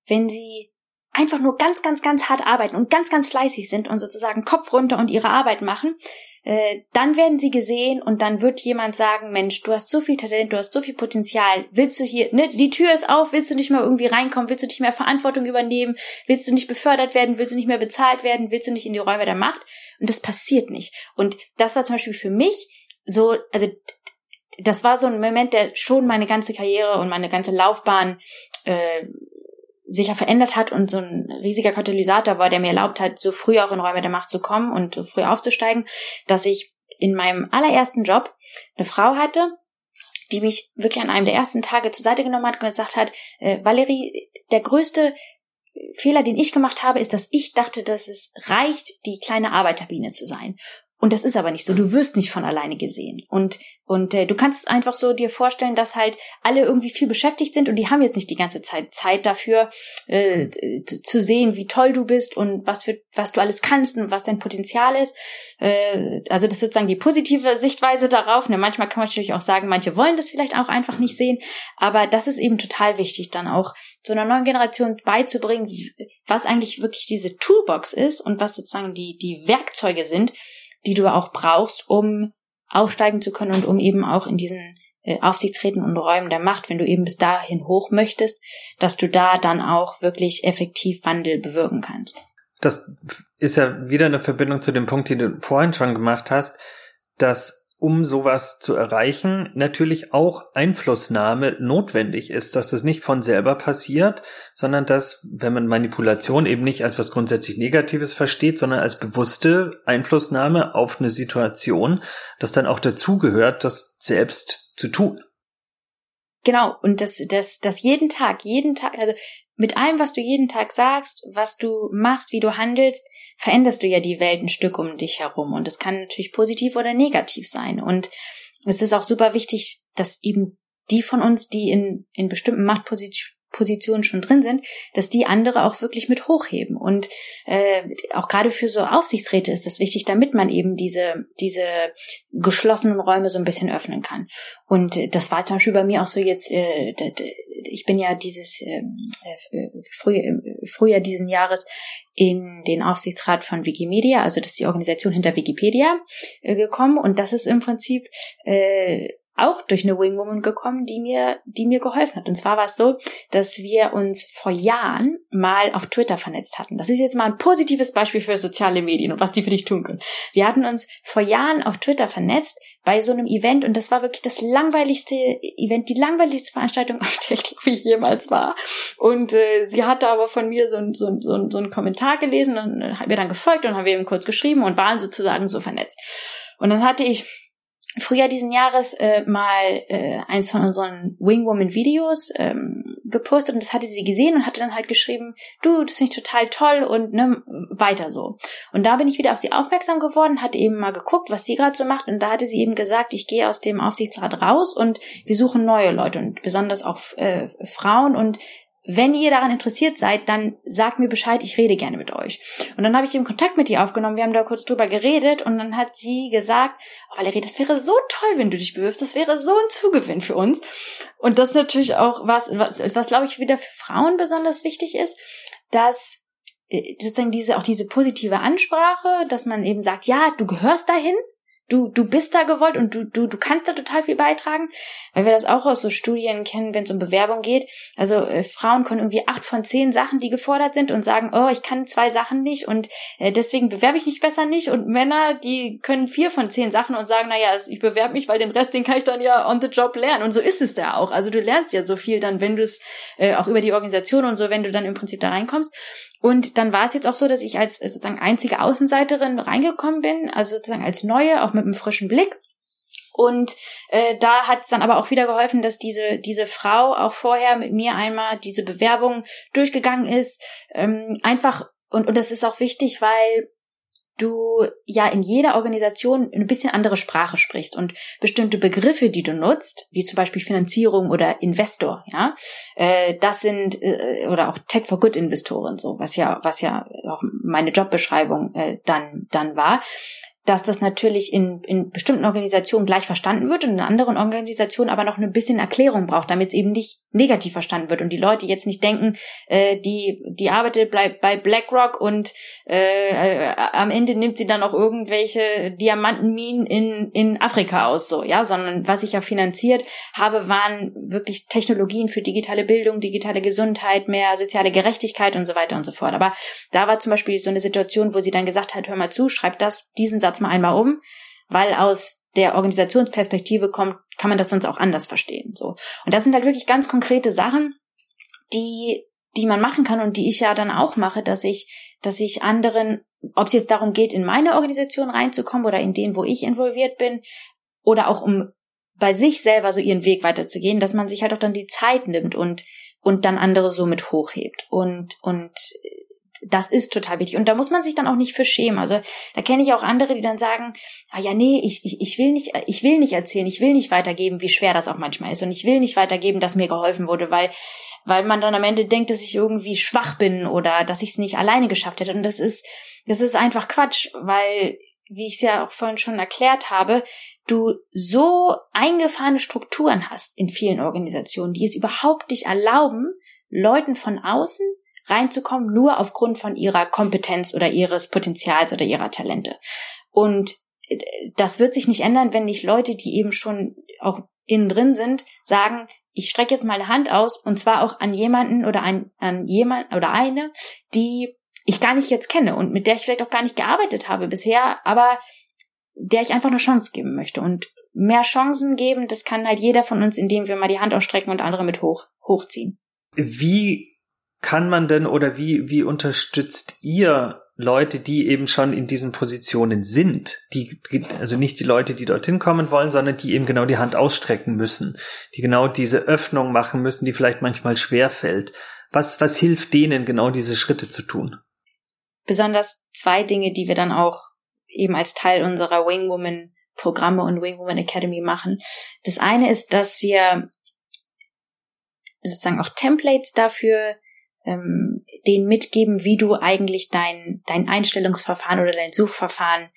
wenn sie einfach nur ganz, ganz, ganz hart arbeiten und ganz, ganz fleißig sind und sozusagen Kopf runter und ihre Arbeit machen, äh, dann werden sie gesehen und dann wird jemand sagen, Mensch, du hast so viel Talent, du hast so viel Potenzial, willst du hier, ne, die Tür ist auf, willst du nicht mehr irgendwie reinkommen, willst du nicht mehr Verantwortung übernehmen, willst du nicht befördert werden, willst du nicht mehr bezahlt werden, willst du nicht in die Räume der Macht? Und das passiert nicht. Und das war zum Beispiel für mich so, also das war so ein Moment, der schon meine ganze Karriere und meine ganze Laufbahn äh, sicher verändert hat und so ein riesiger Katalysator war, der mir erlaubt hat, so früh auch in Räume der Macht zu kommen und so früh aufzusteigen, dass ich in meinem allerersten Job eine Frau hatte, die mich wirklich an einem der ersten Tage zur Seite genommen hat und gesagt hat, äh, Valerie, der größte Fehler, den ich gemacht habe, ist, dass ich dachte, dass es reicht, die kleine Arbeiterbiene zu sein. Und das ist aber nicht so. Du wirst nicht von alleine gesehen. Und, und äh, du kannst einfach so dir vorstellen, dass halt alle irgendwie viel beschäftigt sind und die haben jetzt nicht die ganze Zeit Zeit dafür, äh, zu sehen, wie toll du bist und was für, was du alles kannst und was dein Potenzial ist. Äh, also das ist sozusagen die positive Sichtweise darauf. Ne, manchmal kann man natürlich auch sagen, manche wollen das vielleicht auch einfach nicht sehen. Aber das ist eben total wichtig, dann auch so einer neuen Generation beizubringen, was eigentlich wirklich diese Toolbox ist und was sozusagen die, die Werkzeuge sind, die du auch brauchst, um aufsteigen zu können und um eben auch in diesen äh, Aufsichtsräten und Räumen der Macht, wenn du eben bis dahin hoch möchtest, dass du da dann auch wirklich effektiv Wandel bewirken kannst. Das ist ja wieder eine Verbindung zu dem Punkt, den du vorhin schon gemacht hast, dass um sowas zu erreichen, natürlich auch Einflussnahme notwendig ist, dass das nicht von selber passiert, sondern dass, wenn man Manipulation eben nicht als was grundsätzlich Negatives versteht, sondern als bewusste Einflussnahme auf eine Situation, dass dann auch dazugehört, das selbst zu tun. Genau, und das, das, das jeden Tag, jeden Tag, also mit allem, was du jeden Tag sagst, was du machst, wie du handelst, veränderst du ja die Welt ein Stück um dich herum. Und das kann natürlich positiv oder negativ sein. Und es ist auch super wichtig, dass eben die von uns, die in, in bestimmten Machtpositionen Positionen schon drin sind, dass die andere auch wirklich mit hochheben. Und äh, auch gerade für so Aufsichtsräte ist das wichtig, damit man eben diese, diese geschlossenen Räume so ein bisschen öffnen kann. Und das war zum Beispiel bei mir auch so jetzt, äh, ich bin ja dieses ähm, äh, früher, Frühjahr diesen Jahres in den Aufsichtsrat von Wikimedia, also das ist die Organisation hinter Wikipedia, äh, gekommen. Und das ist im Prinzip äh, auch durch eine Wingwoman gekommen, die mir, die mir geholfen hat. Und zwar war es so, dass wir uns vor Jahren mal auf Twitter vernetzt hatten. Das ist jetzt mal ein positives Beispiel für soziale Medien und was die für dich tun können. Wir hatten uns vor Jahren auf Twitter vernetzt bei so einem Event und das war wirklich das langweiligste Event, die langweiligste Veranstaltung, auf der ich glaube ich jemals war. Und äh, sie hatte aber von mir so, ein, so, ein, so, ein, so einen Kommentar gelesen und hat mir dann gefolgt und haben wir eben kurz geschrieben und waren sozusagen so vernetzt. Und dann hatte ich Frühjahr diesen Jahres äh, mal äh, eins von unseren Wingwoman-Videos ähm, gepostet und das hatte sie gesehen und hatte dann halt geschrieben, du, das finde ich total toll und ne, weiter so. Und da bin ich wieder auf sie aufmerksam geworden, hatte eben mal geguckt, was sie gerade so macht und da hatte sie eben gesagt, ich gehe aus dem Aufsichtsrat raus und wir suchen neue Leute und besonders auch äh, Frauen und wenn ihr daran interessiert seid, dann sagt mir Bescheid, ich rede gerne mit euch. Und dann habe ich eben Kontakt mit ihr aufgenommen, wir haben da kurz drüber geredet und dann hat sie gesagt, oh Valerie, das wäre so toll, wenn du dich bewirbst, das wäre so ein Zugewinn für uns. Und das ist natürlich auch was, was, was glaube ich wieder für Frauen besonders wichtig ist, dass äh, sozusagen diese, auch diese positive Ansprache, dass man eben sagt, ja, du gehörst dahin, du, du bist da gewollt und du, du, du kannst da total viel beitragen, weil wir das auch aus so Studien kennen, wenn es um Bewerbung geht. Also äh, Frauen können irgendwie acht von zehn Sachen, die gefordert sind und sagen, oh, ich kann zwei Sachen nicht und äh, deswegen bewerbe ich mich besser nicht. Und Männer, die können vier von zehn Sachen und sagen, naja, ich bewerbe mich, weil den Rest, den kann ich dann ja on the job lernen. Und so ist es da auch. Also du lernst ja so viel dann, wenn du es äh, auch über die Organisation und so, wenn du dann im Prinzip da reinkommst. Und dann war es jetzt auch so, dass ich als sozusagen einzige Außenseiterin reingekommen bin, also sozusagen als Neue, auch mit einem frischen Blick. Und äh, da hat es dann aber auch wieder geholfen, dass diese diese Frau auch vorher mit mir einmal diese Bewerbung durchgegangen ist. Ähm, einfach und und das ist auch wichtig, weil du ja in jeder Organisation ein bisschen andere Sprache sprichst und bestimmte Begriffe, die du nutzt, wie zum Beispiel Finanzierung oder Investor, ja, äh, das sind äh, oder auch Tech for Good Investoren, so was ja was ja auch meine Jobbeschreibung äh, dann dann war dass das natürlich in, in bestimmten Organisationen gleich verstanden wird und in anderen Organisationen aber noch ein bisschen Erklärung braucht, damit es eben nicht negativ verstanden wird und die Leute jetzt nicht denken, äh, die, die arbeitet bei, bei BlackRock und äh, äh, am Ende nimmt sie dann auch irgendwelche Diamantenminen in, in Afrika aus, so, ja, sondern was ich ja finanziert habe, waren wirklich Technologien für digitale Bildung, digitale Gesundheit, mehr soziale Gerechtigkeit und so weiter und so fort. Aber da war zum Beispiel so eine Situation, wo sie dann gesagt hat, hör mal zu, schreib das, diesen Satz mal einmal um, weil aus der Organisationsperspektive kommt, kann man das sonst auch anders verstehen. So. Und das sind halt wirklich ganz konkrete Sachen, die, die man machen kann und die ich ja dann auch mache, dass ich, dass ich anderen, ob es jetzt darum geht, in meine Organisation reinzukommen oder in denen, wo ich involviert bin, oder auch um bei sich selber so ihren Weg weiterzugehen, dass man sich halt auch dann die Zeit nimmt und und dann andere so mit hochhebt und und das ist total wichtig. Und da muss man sich dann auch nicht für schämen. Also da kenne ich auch andere, die dann sagen, ah ja, nee, ich, ich, ich will nicht, ich will nicht erzählen, ich will nicht weitergeben, wie schwer das auch manchmal ist. Und ich will nicht weitergeben, dass mir geholfen wurde, weil, weil man dann am Ende denkt, dass ich irgendwie schwach bin oder dass ich es nicht alleine geschafft hätte. Und das ist, das ist einfach Quatsch, weil, wie ich es ja auch vorhin schon erklärt habe, du so eingefahrene Strukturen hast in vielen Organisationen, die es überhaupt nicht erlauben, Leuten von außen reinzukommen, nur aufgrund von ihrer Kompetenz oder ihres Potenzials oder ihrer Talente. Und äh, das wird sich nicht ändern, wenn nicht Leute, die eben schon auch innen drin sind, sagen, ich strecke jetzt mal eine Hand aus und zwar auch an jemanden oder ein, an jemand oder eine, die ich gar nicht jetzt kenne und mit der ich vielleicht auch gar nicht gearbeitet habe bisher, aber der ich einfach eine Chance geben möchte. Und mehr Chancen geben, das kann halt jeder von uns, indem wir mal die Hand ausstrecken und andere mit hoch, hochziehen. Wie kann man denn oder wie, wie unterstützt ihr Leute, die eben schon in diesen Positionen sind, die, also nicht die Leute, die dorthin kommen wollen, sondern die eben genau die Hand ausstrecken müssen, die genau diese Öffnung machen müssen, die vielleicht manchmal schwer fällt. Was, was hilft denen genau diese Schritte zu tun? Besonders zwei Dinge, die wir dann auch eben als Teil unserer Wingwoman Programme und Wingwoman Academy machen. Das eine ist, dass wir sozusagen auch Templates dafür ähm, denen mitgeben, wie du eigentlich dein, dein Einstellungsverfahren oder dein Suchverfahren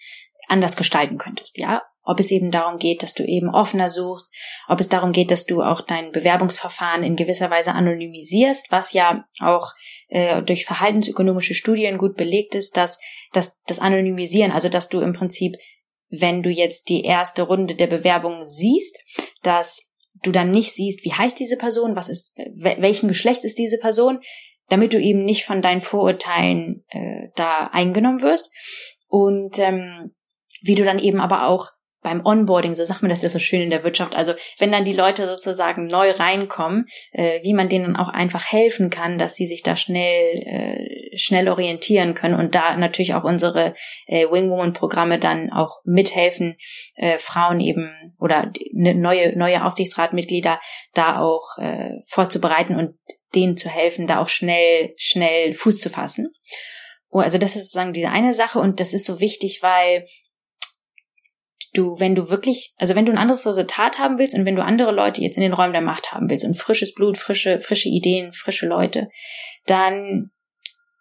anders gestalten könntest, ja. Ob es eben darum geht, dass du eben offener suchst, ob es darum geht, dass du auch dein Bewerbungsverfahren in gewisser Weise anonymisierst, was ja auch äh, durch verhaltensökonomische Studien gut belegt ist, dass, dass das Anonymisieren, also dass du im Prinzip, wenn du jetzt die erste Runde der Bewerbung siehst, dass du dann nicht siehst, wie heißt diese Person, was ist, welchen Geschlecht ist diese Person, damit du eben nicht von deinen Vorurteilen äh, da eingenommen wirst. Und ähm, wie du dann eben aber auch beim Onboarding, so sagt man das ja so schön in der Wirtschaft, also wenn dann die Leute sozusagen neu reinkommen, äh, wie man denen auch einfach helfen kann, dass sie sich da schnell äh, schnell orientieren können und da natürlich auch unsere äh, Wingwoman-Programme dann auch mithelfen, äh, Frauen eben oder ne, neue neue Aufsichtsratmitglieder da auch äh, vorzubereiten und denen zu helfen, da auch schnell, schnell Fuß zu fassen. Oh, also das ist sozusagen diese eine Sache und das ist so wichtig, weil du, wenn du wirklich, also wenn du ein anderes Resultat haben willst und wenn du andere Leute jetzt in den Räumen der Macht haben willst und frisches Blut, frische, frische Ideen, frische Leute, dann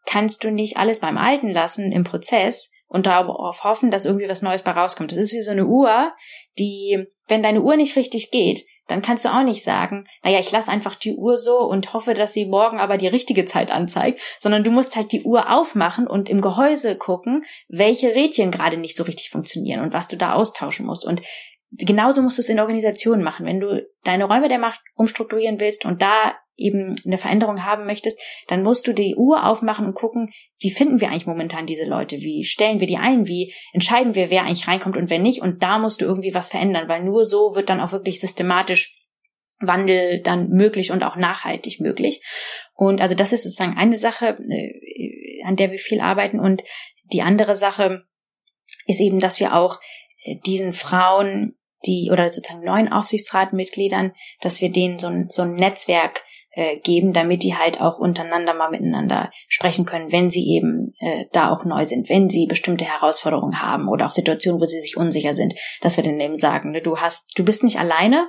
kannst du nicht alles beim Alten lassen im Prozess und darauf hoffen, dass irgendwie was Neues bei rauskommt. Das ist wie so eine Uhr, die, wenn deine Uhr nicht richtig geht, dann kannst du auch nicht sagen, naja, ich lasse einfach die Uhr so und hoffe, dass sie morgen aber die richtige Zeit anzeigt, sondern du musst halt die Uhr aufmachen und im Gehäuse gucken, welche Rädchen gerade nicht so richtig funktionieren und was du da austauschen musst. Und genauso musst du es in Organisationen machen. Wenn du deine Räume der Macht umstrukturieren willst und da eben eine Veränderung haben möchtest, dann musst du die Uhr aufmachen und gucken, wie finden wir eigentlich momentan diese Leute? Wie stellen wir die ein? Wie entscheiden wir, wer eigentlich reinkommt und wer nicht? Und da musst du irgendwie was verändern, weil nur so wird dann auch wirklich systematisch Wandel dann möglich und auch nachhaltig möglich. Und also das ist sozusagen eine Sache, äh, an der wir viel arbeiten. Und die andere Sache ist eben, dass wir auch äh, diesen Frauen, die oder sozusagen neuen Aufsichtsratmitgliedern, dass wir denen so ein, so ein Netzwerk äh, geben, damit die halt auch untereinander mal miteinander sprechen können, wenn sie eben äh, da auch neu sind, wenn sie bestimmte Herausforderungen haben oder auch Situationen, wo sie sich unsicher sind, dass wir dann eben sagen, ne, du hast, du bist nicht alleine,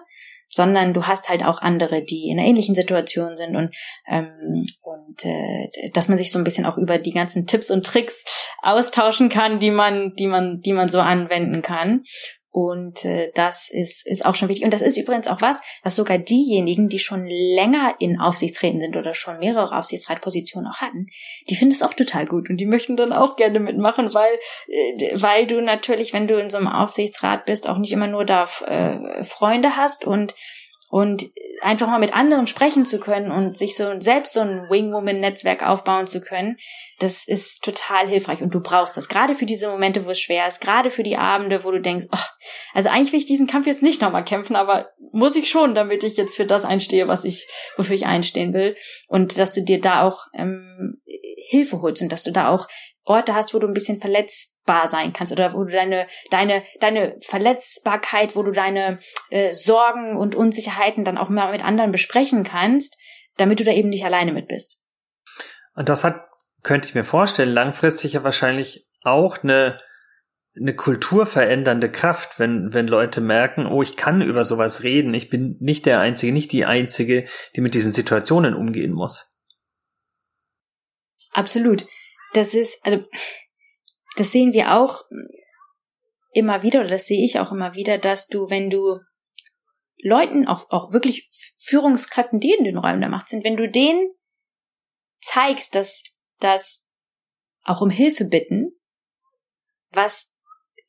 sondern du hast halt auch andere, die in einer ähnlichen Situation sind und ähm, und äh, dass man sich so ein bisschen auch über die ganzen Tipps und Tricks austauschen kann, die man die man die man so anwenden kann und äh, das ist, ist auch schon wichtig. Und das ist übrigens auch was, was sogar diejenigen, die schon länger in Aufsichtsräten sind oder schon mehrere Aufsichtsratpositionen auch hatten, die finden es auch total gut und die möchten dann auch gerne mitmachen, weil, äh, weil du natürlich, wenn du in so einem Aufsichtsrat bist, auch nicht immer nur da äh, Freunde hast und und einfach mal mit anderen sprechen zu können und sich so selbst so ein Wingwoman-Netzwerk aufbauen zu können, das ist total hilfreich und du brauchst das. Gerade für diese Momente, wo es schwer ist, gerade für die Abende, wo du denkst, oh, also eigentlich will ich diesen Kampf jetzt nicht nochmal kämpfen, aber muss ich schon, damit ich jetzt für das einstehe, was ich, wofür ich einstehen will. Und dass du dir da auch ähm, Hilfe holst und dass du da auch Orte hast, wo du ein bisschen verletzbar sein kannst oder wo du deine deine deine Verletzbarkeit, wo du deine äh, Sorgen und Unsicherheiten dann auch mal mit anderen besprechen kannst, damit du da eben nicht alleine mit bist. Und das hat könnte ich mir vorstellen, langfristig ja wahrscheinlich auch eine eine kulturverändernde Kraft, wenn, wenn Leute merken, oh, ich kann über sowas reden, ich bin nicht der Einzige, nicht die Einzige, die mit diesen Situationen umgehen muss. Absolut. Das ist, also, das sehen wir auch immer wieder, oder das sehe ich auch immer wieder, dass du, wenn du Leuten, auch, auch wirklich Führungskräften, die in den Räumen der Macht sind, wenn du denen zeigst, dass, dass auch um Hilfe bitten, was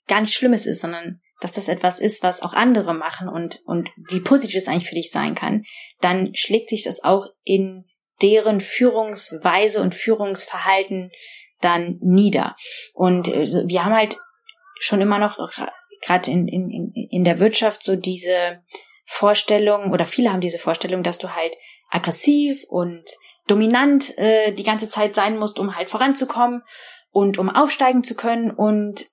gar nicht Schlimmes ist, sondern dass das etwas ist, was auch andere machen und, und wie positiv es eigentlich für dich sein kann, dann schlägt sich das auch in deren Führungsweise und Führungsverhalten dann nieder. Und äh, wir haben halt schon immer noch, gerade in, in, in der Wirtschaft, so diese Vorstellung, oder viele haben diese Vorstellung, dass du halt aggressiv und dominant äh, die ganze Zeit sein musst, um halt voranzukommen und um aufsteigen zu können. Und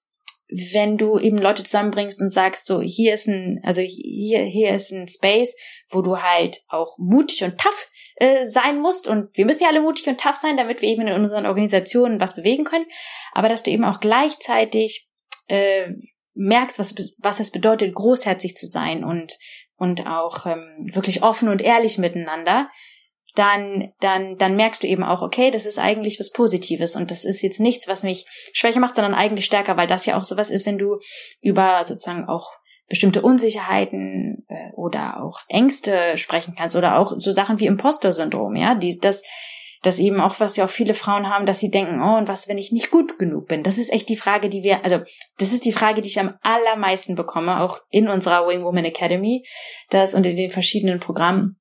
wenn du eben Leute zusammenbringst und sagst, so, hier ist ein, also hier, hier ist ein Space, wo du halt auch mutig und tough äh, sein musst. Und wir müssen ja alle mutig und tough sein, damit wir eben in unseren Organisationen was bewegen können. Aber dass du eben auch gleichzeitig äh, merkst, was, was es bedeutet, großherzig zu sein und, und auch ähm, wirklich offen und ehrlich miteinander dann, dann, dann merkst du eben auch, okay, das ist eigentlich was Positives und das ist jetzt nichts, was mich schwächer macht, sondern eigentlich stärker, weil das ja auch sowas ist, wenn du über sozusagen auch bestimmte Unsicherheiten äh, oder auch Ängste sprechen kannst oder auch so Sachen wie Imposter-Syndrom, ja, die, das, das eben auch, was ja auch viele Frauen haben, dass sie denken, oh, und was, wenn ich nicht gut genug bin? Das ist echt die Frage, die wir, also, das ist die Frage, die ich am allermeisten bekomme, auch in unserer Wing Woman Academy, das und in den verschiedenen Programmen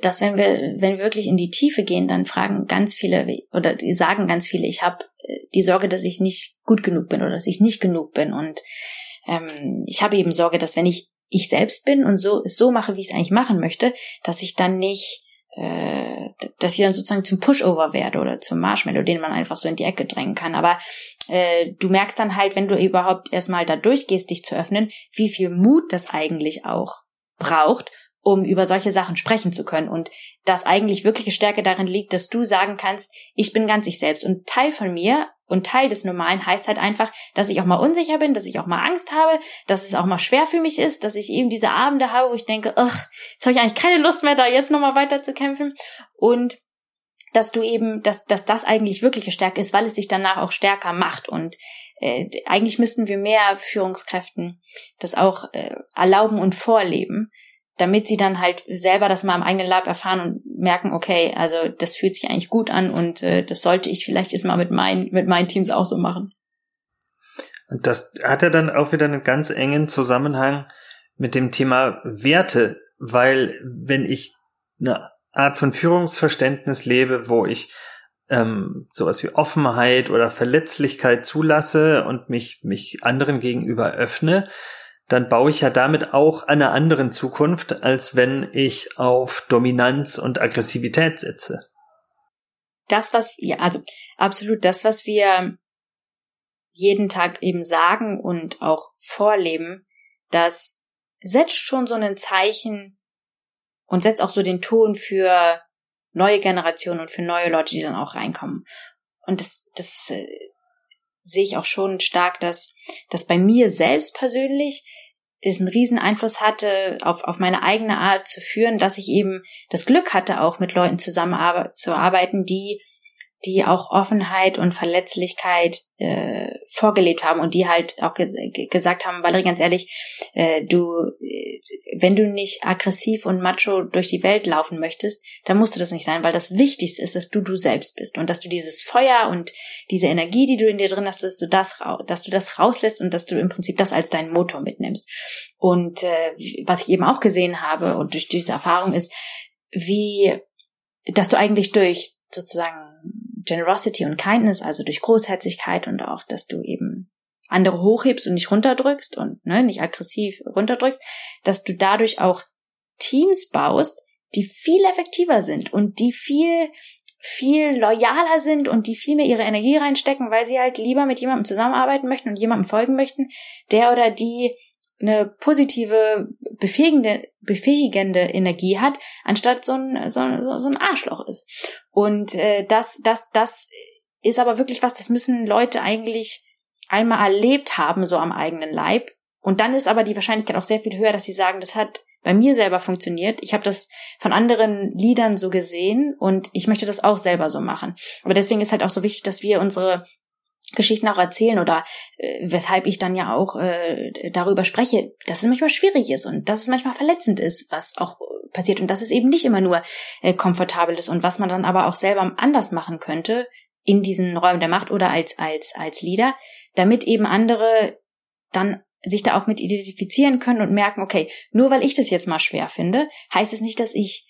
dass wenn wir, wenn wir wirklich in die Tiefe gehen, dann fragen ganz viele oder die sagen ganz viele, ich habe äh, die Sorge, dass ich nicht gut genug bin oder dass ich nicht genug bin. Und ähm, ich habe eben Sorge, dass wenn ich ich selbst bin und so so mache, wie ich es eigentlich machen möchte, dass ich dann nicht, äh, dass ich dann sozusagen zum Pushover werde oder zum Marshmallow, den man einfach so in die Ecke drängen kann. Aber äh, du merkst dann halt, wenn du überhaupt erstmal da durchgehst, dich zu öffnen, wie viel Mut das eigentlich auch braucht um über solche Sachen sprechen zu können. Und dass eigentlich wirkliche Stärke darin liegt, dass du sagen kannst, ich bin ganz ich selbst. Und Teil von mir und Teil des Normalen heißt halt einfach, dass ich auch mal unsicher bin, dass ich auch mal Angst habe, dass es auch mal schwer für mich ist, dass ich eben diese Abende habe, wo ich denke, ach, jetzt habe ich eigentlich keine Lust mehr, da jetzt nochmal weiter zu kämpfen. Und dass du eben, dass, dass das eigentlich wirkliche Stärke ist, weil es sich danach auch stärker macht. Und äh, eigentlich müssten wir mehr Führungskräften das auch äh, erlauben und vorleben, damit sie dann halt selber das mal am eigenen Leib erfahren und merken, okay, also das fühlt sich eigentlich gut an und äh, das sollte ich vielleicht jetzt mal mit meinen, mit meinen Teams auch so machen. Und das hat ja dann auch wieder einen ganz engen Zusammenhang mit dem Thema Werte, weil wenn ich eine Art von Führungsverständnis lebe, wo ich ähm, sowas wie Offenheit oder Verletzlichkeit zulasse und mich, mich anderen gegenüber öffne, dann baue ich ja damit auch einer anderen Zukunft, als wenn ich auf Dominanz und Aggressivität setze. Das, was, ja, also absolut das, was wir jeden Tag eben sagen und auch vorleben, das setzt schon so ein Zeichen und setzt auch so den Ton für neue Generationen und für neue Leute, die dann auch reinkommen. Und das, das äh, sehe ich auch schon stark, dass, dass bei mir selbst persönlich es einen riesen Einfluss hatte, auf, auf meine eigene Art zu führen, dass ich eben das Glück hatte, auch mit Leuten zusammenzuarbeiten, die die auch Offenheit und Verletzlichkeit äh, vorgelebt haben und die halt auch ge gesagt haben, Valerie, ganz ehrlich, äh, du, äh, wenn du nicht aggressiv und macho durch die Welt laufen möchtest, dann musst du das nicht sein, weil das Wichtigste ist, dass du du selbst bist und dass du dieses Feuer und diese Energie, die du in dir drin hast, dass du das, dass du das rauslässt und dass du im Prinzip das als deinen Motor mitnimmst. Und äh, was ich eben auch gesehen habe und durch diese Erfahrung ist, wie, dass du eigentlich durch sozusagen Generosity und Kindness, also durch Großherzigkeit und auch, dass du eben andere hochhebst und nicht runterdrückst und ne, nicht aggressiv runterdrückst, dass du dadurch auch Teams baust, die viel effektiver sind und die viel viel loyaler sind und die viel mehr ihre Energie reinstecken, weil sie halt lieber mit jemandem zusammenarbeiten möchten und jemandem folgen möchten, der oder die eine positive, befähigende, befähigende Energie hat, anstatt so ein, so, so ein Arschloch ist. Und äh, das, das, das ist aber wirklich was, das müssen Leute eigentlich einmal erlebt haben, so am eigenen Leib. Und dann ist aber die Wahrscheinlichkeit auch sehr viel höher, dass sie sagen, das hat bei mir selber funktioniert. Ich habe das von anderen Liedern so gesehen und ich möchte das auch selber so machen. Aber deswegen ist halt auch so wichtig, dass wir unsere Geschichten auch erzählen oder äh, weshalb ich dann ja auch äh, darüber spreche, dass es manchmal schwierig ist und dass es manchmal verletzend ist, was auch passiert und dass es eben nicht immer nur äh, komfortabel ist und was man dann aber auch selber anders machen könnte in diesen Räumen der Macht oder als als als Leader, damit eben andere dann sich da auch mit identifizieren können und merken, okay, nur weil ich das jetzt mal schwer finde, heißt es nicht, dass ich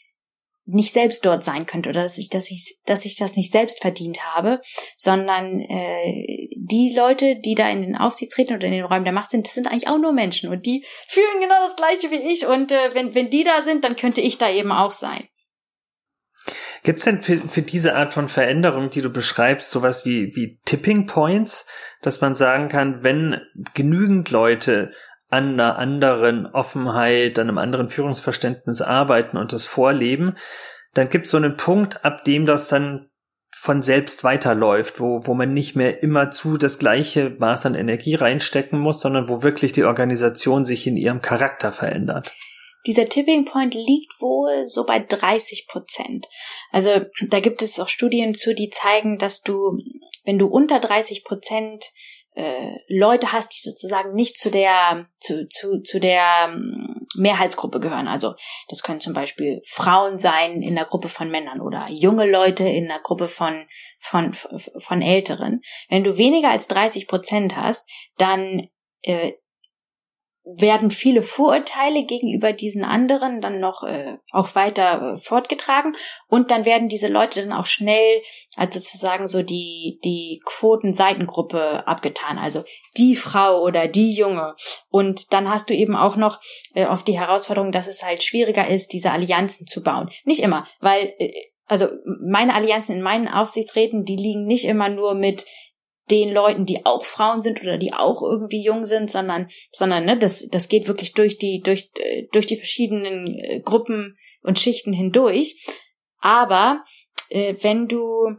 nicht selbst dort sein könnte oder dass ich, dass ich, dass ich das nicht selbst verdient habe, sondern äh, die Leute, die da in den Aufsichtsräten oder in den Räumen der Macht sind, das sind eigentlich auch nur Menschen und die fühlen genau das Gleiche wie ich und äh, wenn wenn die da sind, dann könnte ich da eben auch sein. Gibt es denn für, für diese Art von Veränderung, die du beschreibst, sowas wie, wie Tipping Points, dass man sagen kann, wenn genügend Leute an einer anderen Offenheit, an einem anderen Führungsverständnis arbeiten und das vorleben, dann gibt es so einen Punkt, ab dem das dann von selbst weiterläuft, wo, wo man nicht mehr immer zu das gleiche Maß an Energie reinstecken muss, sondern wo wirklich die Organisation sich in ihrem Charakter verändert. Dieser Tipping Point liegt wohl so bei 30 Prozent. Also da gibt es auch Studien zu, die zeigen, dass du, wenn du unter 30 Prozent äh, Leute hast, die sozusagen nicht zu der zu, zu, zu der ähm, Mehrheitsgruppe gehören. Also das können zum Beispiel Frauen sein in der Gruppe von Männern oder junge Leute in der Gruppe von von von Älteren. Wenn du weniger als 30 Prozent hast, dann äh, werden viele Vorurteile gegenüber diesen anderen dann noch äh, auch weiter äh, fortgetragen. Und dann werden diese Leute dann auch schnell als sozusagen so die die Quotenseitengruppe abgetan, also die Frau oder die Junge. Und dann hast du eben auch noch äh, oft die Herausforderung, dass es halt schwieriger ist, diese Allianzen zu bauen. Nicht immer, weil äh, also meine Allianzen in meinen Aufsichtsräten, die liegen nicht immer nur mit den Leuten, die auch Frauen sind oder die auch irgendwie jung sind, sondern, sondern ne, das, das geht wirklich durch die, durch, durch die verschiedenen äh, Gruppen und Schichten hindurch. Aber äh, wenn du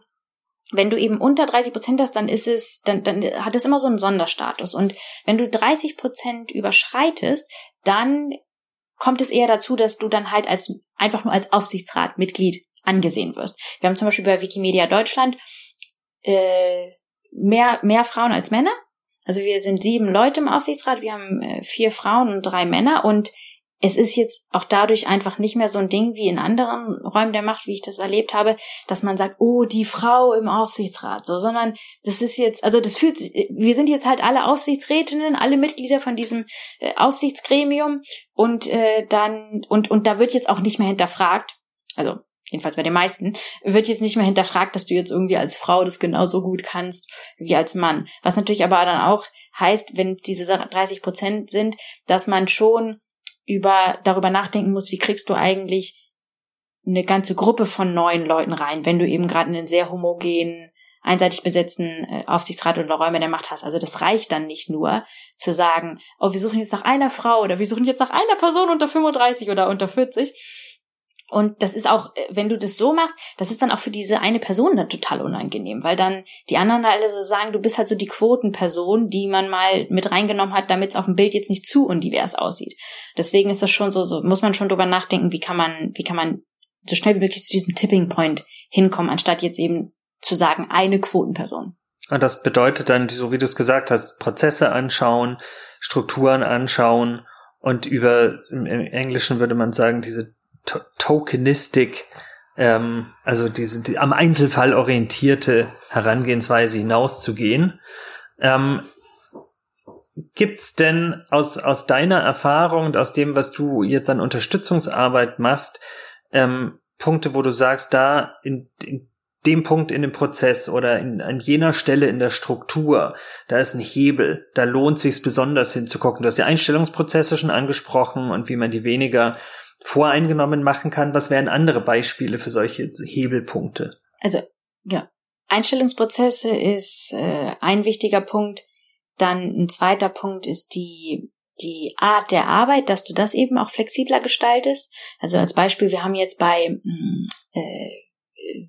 wenn du eben unter 30 Prozent hast, dann ist es, dann, dann hat es immer so einen Sonderstatus. Und wenn du 30 Prozent überschreitest, dann kommt es eher dazu, dass du dann halt als einfach nur als Aufsichtsratmitglied angesehen wirst. Wir haben zum Beispiel bei Wikimedia Deutschland äh, mehr, mehr Frauen als Männer. Also wir sind sieben Leute im Aufsichtsrat, wir haben äh, vier Frauen und drei Männer und es ist jetzt auch dadurch einfach nicht mehr so ein Ding wie in anderen Räumen der Macht, wie ich das erlebt habe, dass man sagt, oh, die Frau im Aufsichtsrat, so, sondern das ist jetzt, also das fühlt sich, wir sind jetzt halt alle Aufsichtsrätinnen, alle Mitglieder von diesem äh, Aufsichtsgremium und äh, dann, und, und da wird jetzt auch nicht mehr hinterfragt, also jedenfalls bei den meisten, wird jetzt nicht mehr hinterfragt, dass du jetzt irgendwie als Frau das genauso gut kannst wie als Mann. Was natürlich aber dann auch heißt, wenn diese 30 Prozent sind, dass man schon über, darüber nachdenken muss, wie kriegst du eigentlich eine ganze Gruppe von neuen Leuten rein, wenn du eben gerade einen sehr homogenen, einseitig besetzten äh, Aufsichtsrat oder Räume der Macht hast. Also das reicht dann nicht nur zu sagen, oh, wir suchen jetzt nach einer Frau oder wir suchen jetzt nach einer Person unter 35 oder unter 40, und das ist auch, äh, wenn du das so machst, das ist dann auch für diese eine Person dann total unangenehm, weil dann die anderen alle so sagen, du bist halt so die Quotenperson, die man mal mit reingenommen hat, damit es auf dem Bild jetzt nicht zu undivers aussieht. Deswegen ist das schon so, so muss man schon drüber nachdenken, wie kann man, wie kann man so schnell wie möglich zu diesem Tipping Point hinkommen, anstatt jetzt eben zu sagen, eine Quotenperson. Und das bedeutet dann, so wie du es gesagt hast, Prozesse anschauen, Strukturen anschauen und über, im Englischen würde man sagen, diese to Tokenistik, ähm, also diese die, am Einzelfall orientierte Herangehensweise hinauszugehen. Ähm, Gibt's denn aus, aus deiner Erfahrung und aus dem, was du jetzt an Unterstützungsarbeit machst, ähm, Punkte, wo du sagst, da in, in dem Punkt in dem Prozess oder in, an jener Stelle in der Struktur, da ist ein Hebel, da lohnt sich besonders hinzugucken. Du hast die Einstellungsprozesse schon angesprochen und wie man die weniger voreingenommen machen kann. Was wären andere Beispiele für solche Hebelpunkte? Also, ja. Einstellungsprozesse ist äh, ein wichtiger Punkt. Dann ein zweiter Punkt ist die die Art der Arbeit, dass du das eben auch flexibler gestaltest. Also als Beispiel, wir haben jetzt bei mm, äh,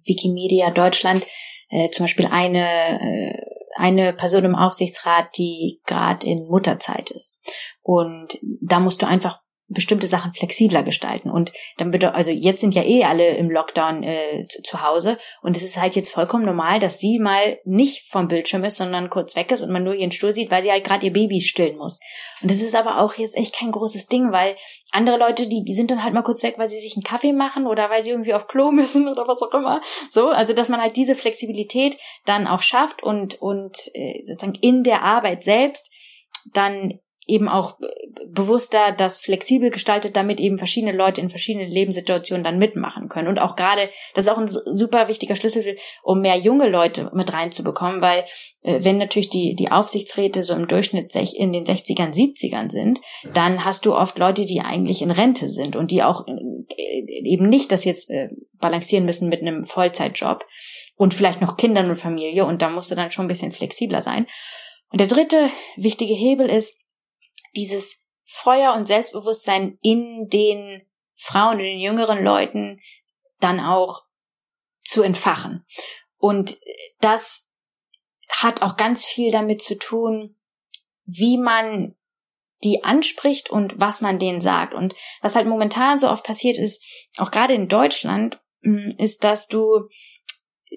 Wikimedia Deutschland äh, zum Beispiel eine äh, eine Person im Aufsichtsrat, die gerade in Mutterzeit ist. Und da musst du einfach bestimmte Sachen flexibler gestalten. Und dann bitte, also jetzt sind ja eh alle im Lockdown äh, zu, zu, Hause und es ist halt jetzt vollkommen normal, dass sie mal nicht vom Bildschirm ist, sondern kurz weg ist und man nur ihren Stuhl sieht, weil sie halt gerade ihr Baby stillen muss. Und das ist aber auch jetzt echt kein großes Ding, weil andere Leute, die, die sind dann halt mal kurz weg, weil sie sich einen Kaffee machen oder weil sie irgendwie auf Klo müssen oder was auch immer. So, also dass man halt diese Flexibilität dann auch schafft und, und äh, sozusagen in der Arbeit selbst dann eben auch bewusster das flexibel gestaltet, damit eben verschiedene Leute in verschiedenen Lebenssituationen dann mitmachen können. Und auch gerade, das ist auch ein super wichtiger Schlüssel, um mehr junge Leute mit reinzubekommen, weil äh, wenn natürlich die, die Aufsichtsräte so im Durchschnitt in den 60ern, 70ern sind, dann hast du oft Leute, die eigentlich in Rente sind und die auch äh, eben nicht das jetzt äh, balancieren müssen mit einem Vollzeitjob und vielleicht noch Kindern und Familie und da musst du dann schon ein bisschen flexibler sein. Und der dritte wichtige Hebel ist, dieses Feuer und Selbstbewusstsein in den Frauen, in den jüngeren Leuten dann auch zu entfachen. Und das hat auch ganz viel damit zu tun, wie man die anspricht und was man denen sagt. Und was halt momentan so oft passiert ist, auch gerade in Deutschland, mm, ist, dass du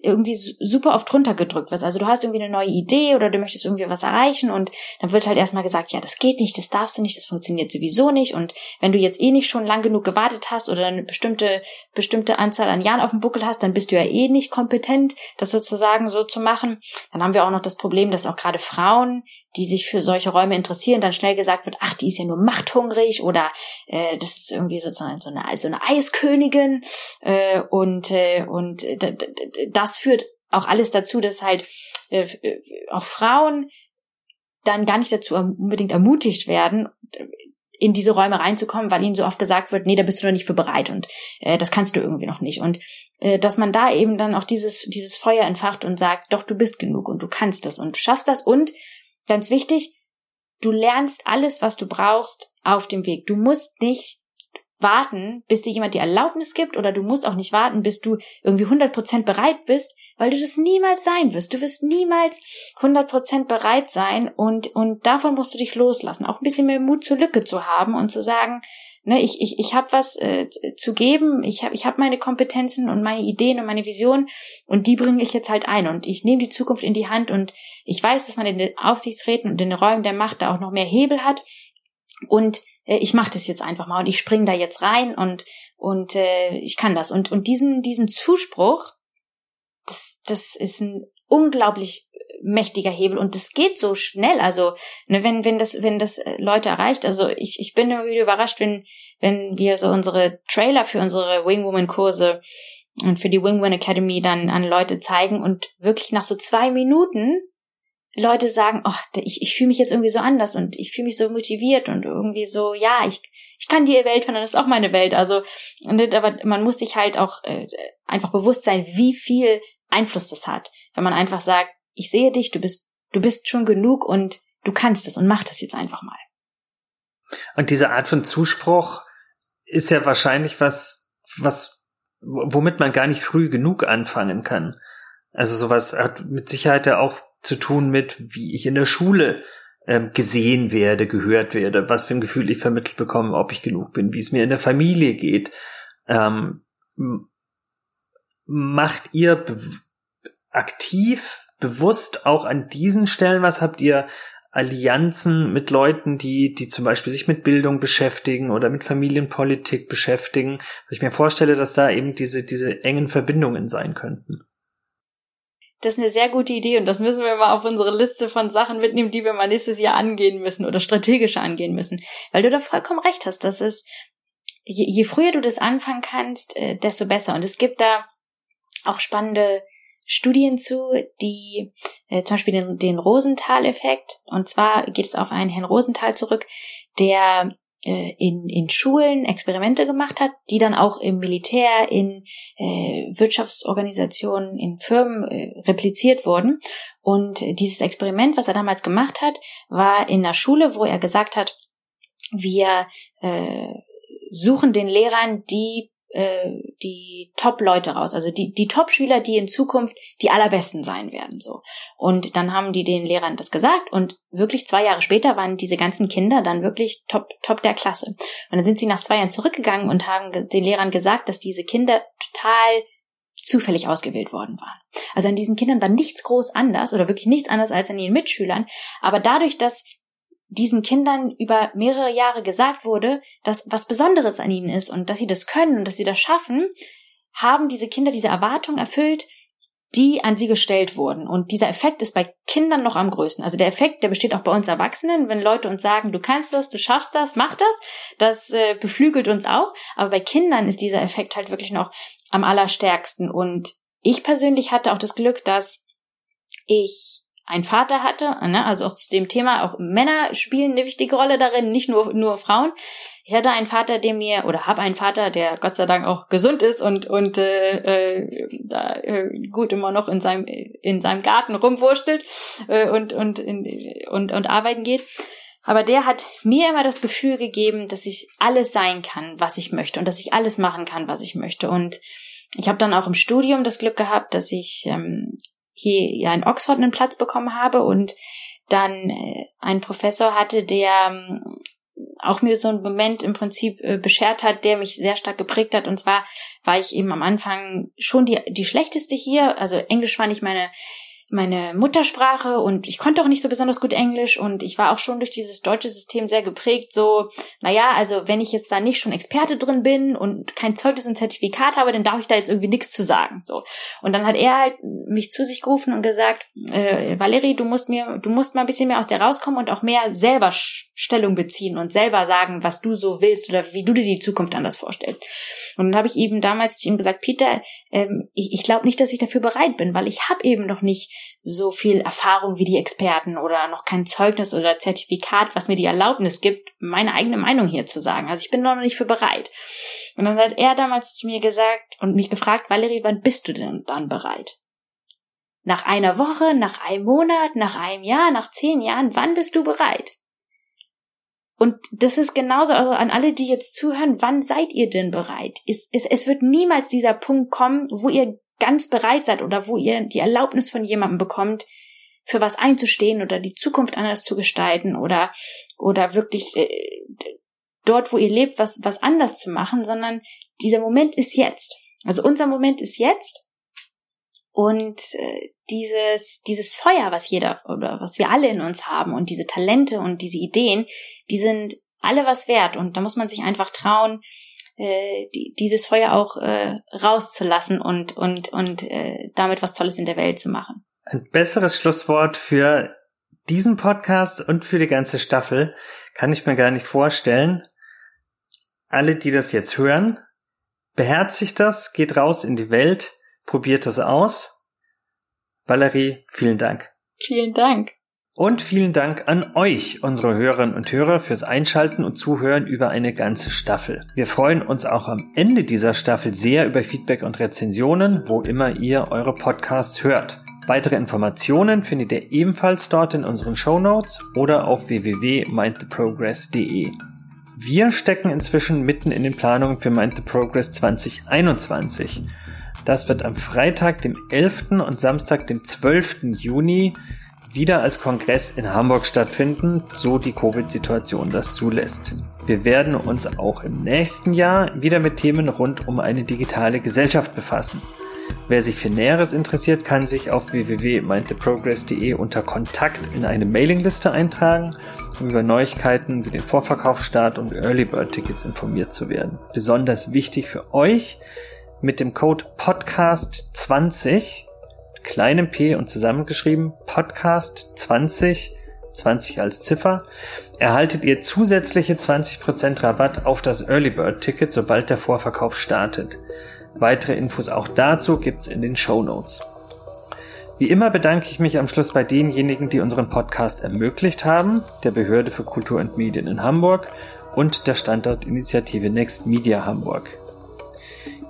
irgendwie super oft runtergedrückt wirst. Also du hast irgendwie eine neue Idee oder du möchtest irgendwie was erreichen und dann wird halt erstmal gesagt, ja, das geht nicht, das darfst du nicht, das funktioniert sowieso nicht und wenn du jetzt eh nicht schon lang genug gewartet hast oder eine bestimmte, bestimmte Anzahl an Jahren auf dem Buckel hast, dann bist du ja eh nicht kompetent, das sozusagen so zu machen. Dann haben wir auch noch das Problem, dass auch gerade Frauen, die sich für solche Räume interessieren, dann schnell gesagt wird, ach, die ist ja nur machthungrig oder äh, das ist irgendwie sozusagen so eine, so eine Eiskönigin äh, und, äh, und das führt auch alles dazu, dass halt äh, äh, auch Frauen dann gar nicht dazu unbedingt ermutigt werden, in diese Räume reinzukommen, weil ihnen so oft gesagt wird, nee, da bist du noch nicht für bereit und äh, das kannst du irgendwie noch nicht. Und äh, dass man da eben dann auch dieses, dieses Feuer entfacht und sagt, doch, du bist genug und du kannst das und du schaffst das und Ganz wichtig, du lernst alles, was du brauchst, auf dem Weg. Du musst nicht warten, bis dir jemand die Erlaubnis gibt oder du musst auch nicht warten, bis du irgendwie 100% bereit bist, weil du das niemals sein wirst. Du wirst niemals 100% bereit sein und, und davon musst du dich loslassen. Auch ein bisschen mehr Mut zur Lücke zu haben und zu sagen, ne, ich, ich, ich habe was äh, zu geben, ich habe ich hab meine Kompetenzen und meine Ideen und meine Vision und die bringe ich jetzt halt ein und ich nehme die Zukunft in die Hand und ich weiß, dass man in den Aufsichtsräten und in den Räumen der Macht da auch noch mehr Hebel hat und äh, ich mache das jetzt einfach mal und ich springe da jetzt rein und und äh, ich kann das und und diesen diesen Zuspruch das das ist ein unglaublich mächtiger Hebel und das geht so schnell. Also ne, wenn wenn das wenn das äh, Leute erreicht, also ich ich bin immer wieder überrascht, wenn wenn wir so unsere Trailer für unsere Wingwoman Kurse und für die Wingwoman Academy dann an Leute zeigen und wirklich nach so zwei Minuten Leute sagen, oh, ich, ich fühle mich jetzt irgendwie so anders und ich fühle mich so motiviert und irgendwie so, ja, ich, ich kann die Welt finden, das ist auch meine Welt. Also, aber man muss sich halt auch äh, einfach bewusst sein, wie viel Einfluss das hat. Wenn man einfach sagt, ich sehe dich, du bist, du bist schon genug und du kannst es und mach das jetzt einfach mal. Und diese Art von Zuspruch ist ja wahrscheinlich was, was, womit man gar nicht früh genug anfangen kann. Also sowas hat mit Sicherheit ja auch zu tun mit, wie ich in der Schule ähm, gesehen werde, gehört werde, was für ein Gefühl ich vermittelt bekomme, ob ich genug bin, wie es mir in der Familie geht. Ähm, macht ihr aktiv bewusst auch an diesen Stellen was? Habt ihr Allianzen mit Leuten, die, die zum Beispiel sich mit Bildung beschäftigen oder mit Familienpolitik beschäftigen? Weil ich mir vorstelle, dass da eben diese, diese engen Verbindungen sein könnten. Das ist eine sehr gute Idee und das müssen wir mal auf unsere Liste von Sachen mitnehmen, die wir mal nächstes Jahr angehen müssen oder strategischer angehen müssen. Weil du da vollkommen recht hast, dass es, je, je früher du das anfangen kannst, äh, desto besser. Und es gibt da auch spannende Studien zu, die äh, zum Beispiel den, den Rosenthal-Effekt. Und zwar geht es auf einen Herrn Rosenthal zurück, der äh, in, in Schulen Experimente gemacht hat, die dann auch im Militär, in äh, Wirtschaftsorganisationen, in Firmen äh, repliziert wurden. Und dieses Experiment, was er damals gemacht hat, war in einer Schule, wo er gesagt hat, wir äh, suchen den Lehrern die äh, die Top-Leute raus, also die, die Top-Schüler, die in Zukunft die allerbesten sein werden, so. Und dann haben die den Lehrern das gesagt und wirklich zwei Jahre später waren diese ganzen Kinder dann wirklich top, top der Klasse. Und dann sind sie nach zwei Jahren zurückgegangen und haben den Lehrern gesagt, dass diese Kinder total zufällig ausgewählt worden waren. Also an diesen Kindern war nichts groß anders oder wirklich nichts anders als an ihren Mitschülern. Aber dadurch, dass diesen Kindern über mehrere Jahre gesagt wurde, dass was Besonderes an ihnen ist und dass sie das können und dass sie das schaffen, haben diese Kinder diese Erwartung erfüllt, die an sie gestellt wurden. Und dieser Effekt ist bei Kindern noch am größten. Also der Effekt, der besteht auch bei uns Erwachsenen, wenn Leute uns sagen, du kannst das, du schaffst das, mach das, das äh, beflügelt uns auch. Aber bei Kindern ist dieser Effekt halt wirklich noch am allerstärksten. Und ich persönlich hatte auch das Glück, dass ich einen Vater hatte, ne, also auch zu dem Thema, auch Männer spielen eine wichtige Rolle darin, nicht nur, nur Frauen. Ich hatte einen Vater, der mir, oder habe einen Vater, der Gott sei Dank auch gesund ist und, und äh, äh, da äh, gut immer noch in seinem, in seinem Garten rumwurstelt äh, und, und, in, und, und arbeiten geht. Aber der hat mir immer das Gefühl gegeben, dass ich alles sein kann, was ich möchte und dass ich alles machen kann, was ich möchte. Und ich habe dann auch im Studium das Glück gehabt, dass ich ähm, hier ja in Oxford einen Platz bekommen habe und dann äh, einen Professor hatte, der ähm, auch mir so einen Moment im Prinzip äh, beschert hat, der mich sehr stark geprägt hat. Und zwar war ich eben am Anfang schon die, die schlechteste hier. Also Englisch war nicht meine meine Muttersprache und ich konnte auch nicht so besonders gut Englisch und ich war auch schon durch dieses deutsche System sehr geprägt, so, naja, also wenn ich jetzt da nicht schon Experte drin bin und kein Zeugnis und Zertifikat habe, dann darf ich da jetzt irgendwie nichts zu sagen, so. Und dann hat er halt mich zu sich gerufen und gesagt, äh, Valerie, du musst mir, du musst mal ein bisschen mehr aus der rauskommen und auch mehr selber Stellung beziehen und selber sagen, was du so willst oder wie du dir die Zukunft anders vorstellst. Und dann habe ich eben damals zu ihm gesagt, Peter, ähm, ich, ich glaube nicht, dass ich dafür bereit bin, weil ich habe eben noch nicht so viel Erfahrung wie die Experten oder noch kein Zeugnis oder Zertifikat, was mir die Erlaubnis gibt, meine eigene Meinung hier zu sagen. Also ich bin noch nicht für bereit. Und dann hat er damals zu mir gesagt und mich gefragt, Valerie, wann bist du denn dann bereit? Nach einer Woche, nach einem Monat, nach einem Jahr, nach zehn Jahren, wann bist du bereit? Und das ist genauso also an alle, die jetzt zuhören, wann seid ihr denn bereit? Es, es, es wird niemals dieser Punkt kommen, wo ihr ganz bereit seid oder wo ihr die Erlaubnis von jemandem bekommt, für was einzustehen oder die Zukunft anders zu gestalten oder, oder wirklich äh, dort, wo ihr lebt, was, was anders zu machen, sondern dieser Moment ist jetzt. Also unser Moment ist jetzt und äh, dieses, dieses Feuer, was jeder oder was wir alle in uns haben und diese Talente und diese Ideen, die sind alle was wert. Und da muss man sich einfach trauen, äh, die, dieses Feuer auch äh, rauszulassen und, und, und äh, damit was Tolles in der Welt zu machen. Ein besseres Schlusswort für diesen Podcast und für die ganze Staffel kann ich mir gar nicht vorstellen. Alle, die das jetzt hören, beherzigt das, geht raus in die Welt, Probiert es aus. Valerie, vielen Dank. Vielen Dank. Und vielen Dank an euch, unsere Hörerinnen und Hörer, fürs Einschalten und Zuhören über eine ganze Staffel. Wir freuen uns auch am Ende dieser Staffel sehr über Feedback und Rezensionen, wo immer ihr eure Podcasts hört. Weitere Informationen findet ihr ebenfalls dort in unseren Show Notes oder auf www.mindtheprogress.de. Wir stecken inzwischen mitten in den Planungen für Mind the Progress 2021 das wird am Freitag, dem 11. und Samstag, dem 12. Juni wieder als Kongress in Hamburg stattfinden, so die Covid-Situation das zulässt. Wir werden uns auch im nächsten Jahr wieder mit Themen rund um eine digitale Gesellschaft befassen. Wer sich für Näheres interessiert, kann sich auf www.mindtheprogress.de unter Kontakt in eine Mailingliste eintragen, um über Neuigkeiten wie den Vorverkaufsstart und Early Bird Tickets informiert zu werden. Besonders wichtig für euch mit dem Code Podcast20, kleinem p und zusammengeschrieben, Podcast20, 20 als Ziffer, erhaltet ihr zusätzliche 20% Rabatt auf das Early Bird Ticket, sobald der Vorverkauf startet. Weitere Infos auch dazu gibt's in den Show Notes. Wie immer bedanke ich mich am Schluss bei denjenigen, die unseren Podcast ermöglicht haben, der Behörde für Kultur und Medien in Hamburg und der Standortinitiative Next Media Hamburg.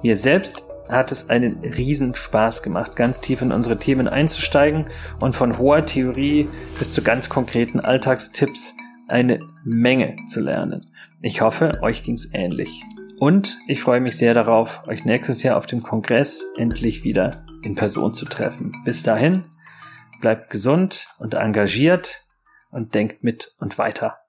Mir selbst hat es einen riesen Spaß gemacht, ganz tief in unsere Themen einzusteigen und von hoher Theorie bis zu ganz konkreten Alltagstipps eine Menge zu lernen. Ich hoffe, euch ging's ähnlich. Und ich freue mich sehr darauf, euch nächstes Jahr auf dem Kongress endlich wieder in Person zu treffen. Bis dahin, bleibt gesund und engagiert und denkt mit und weiter.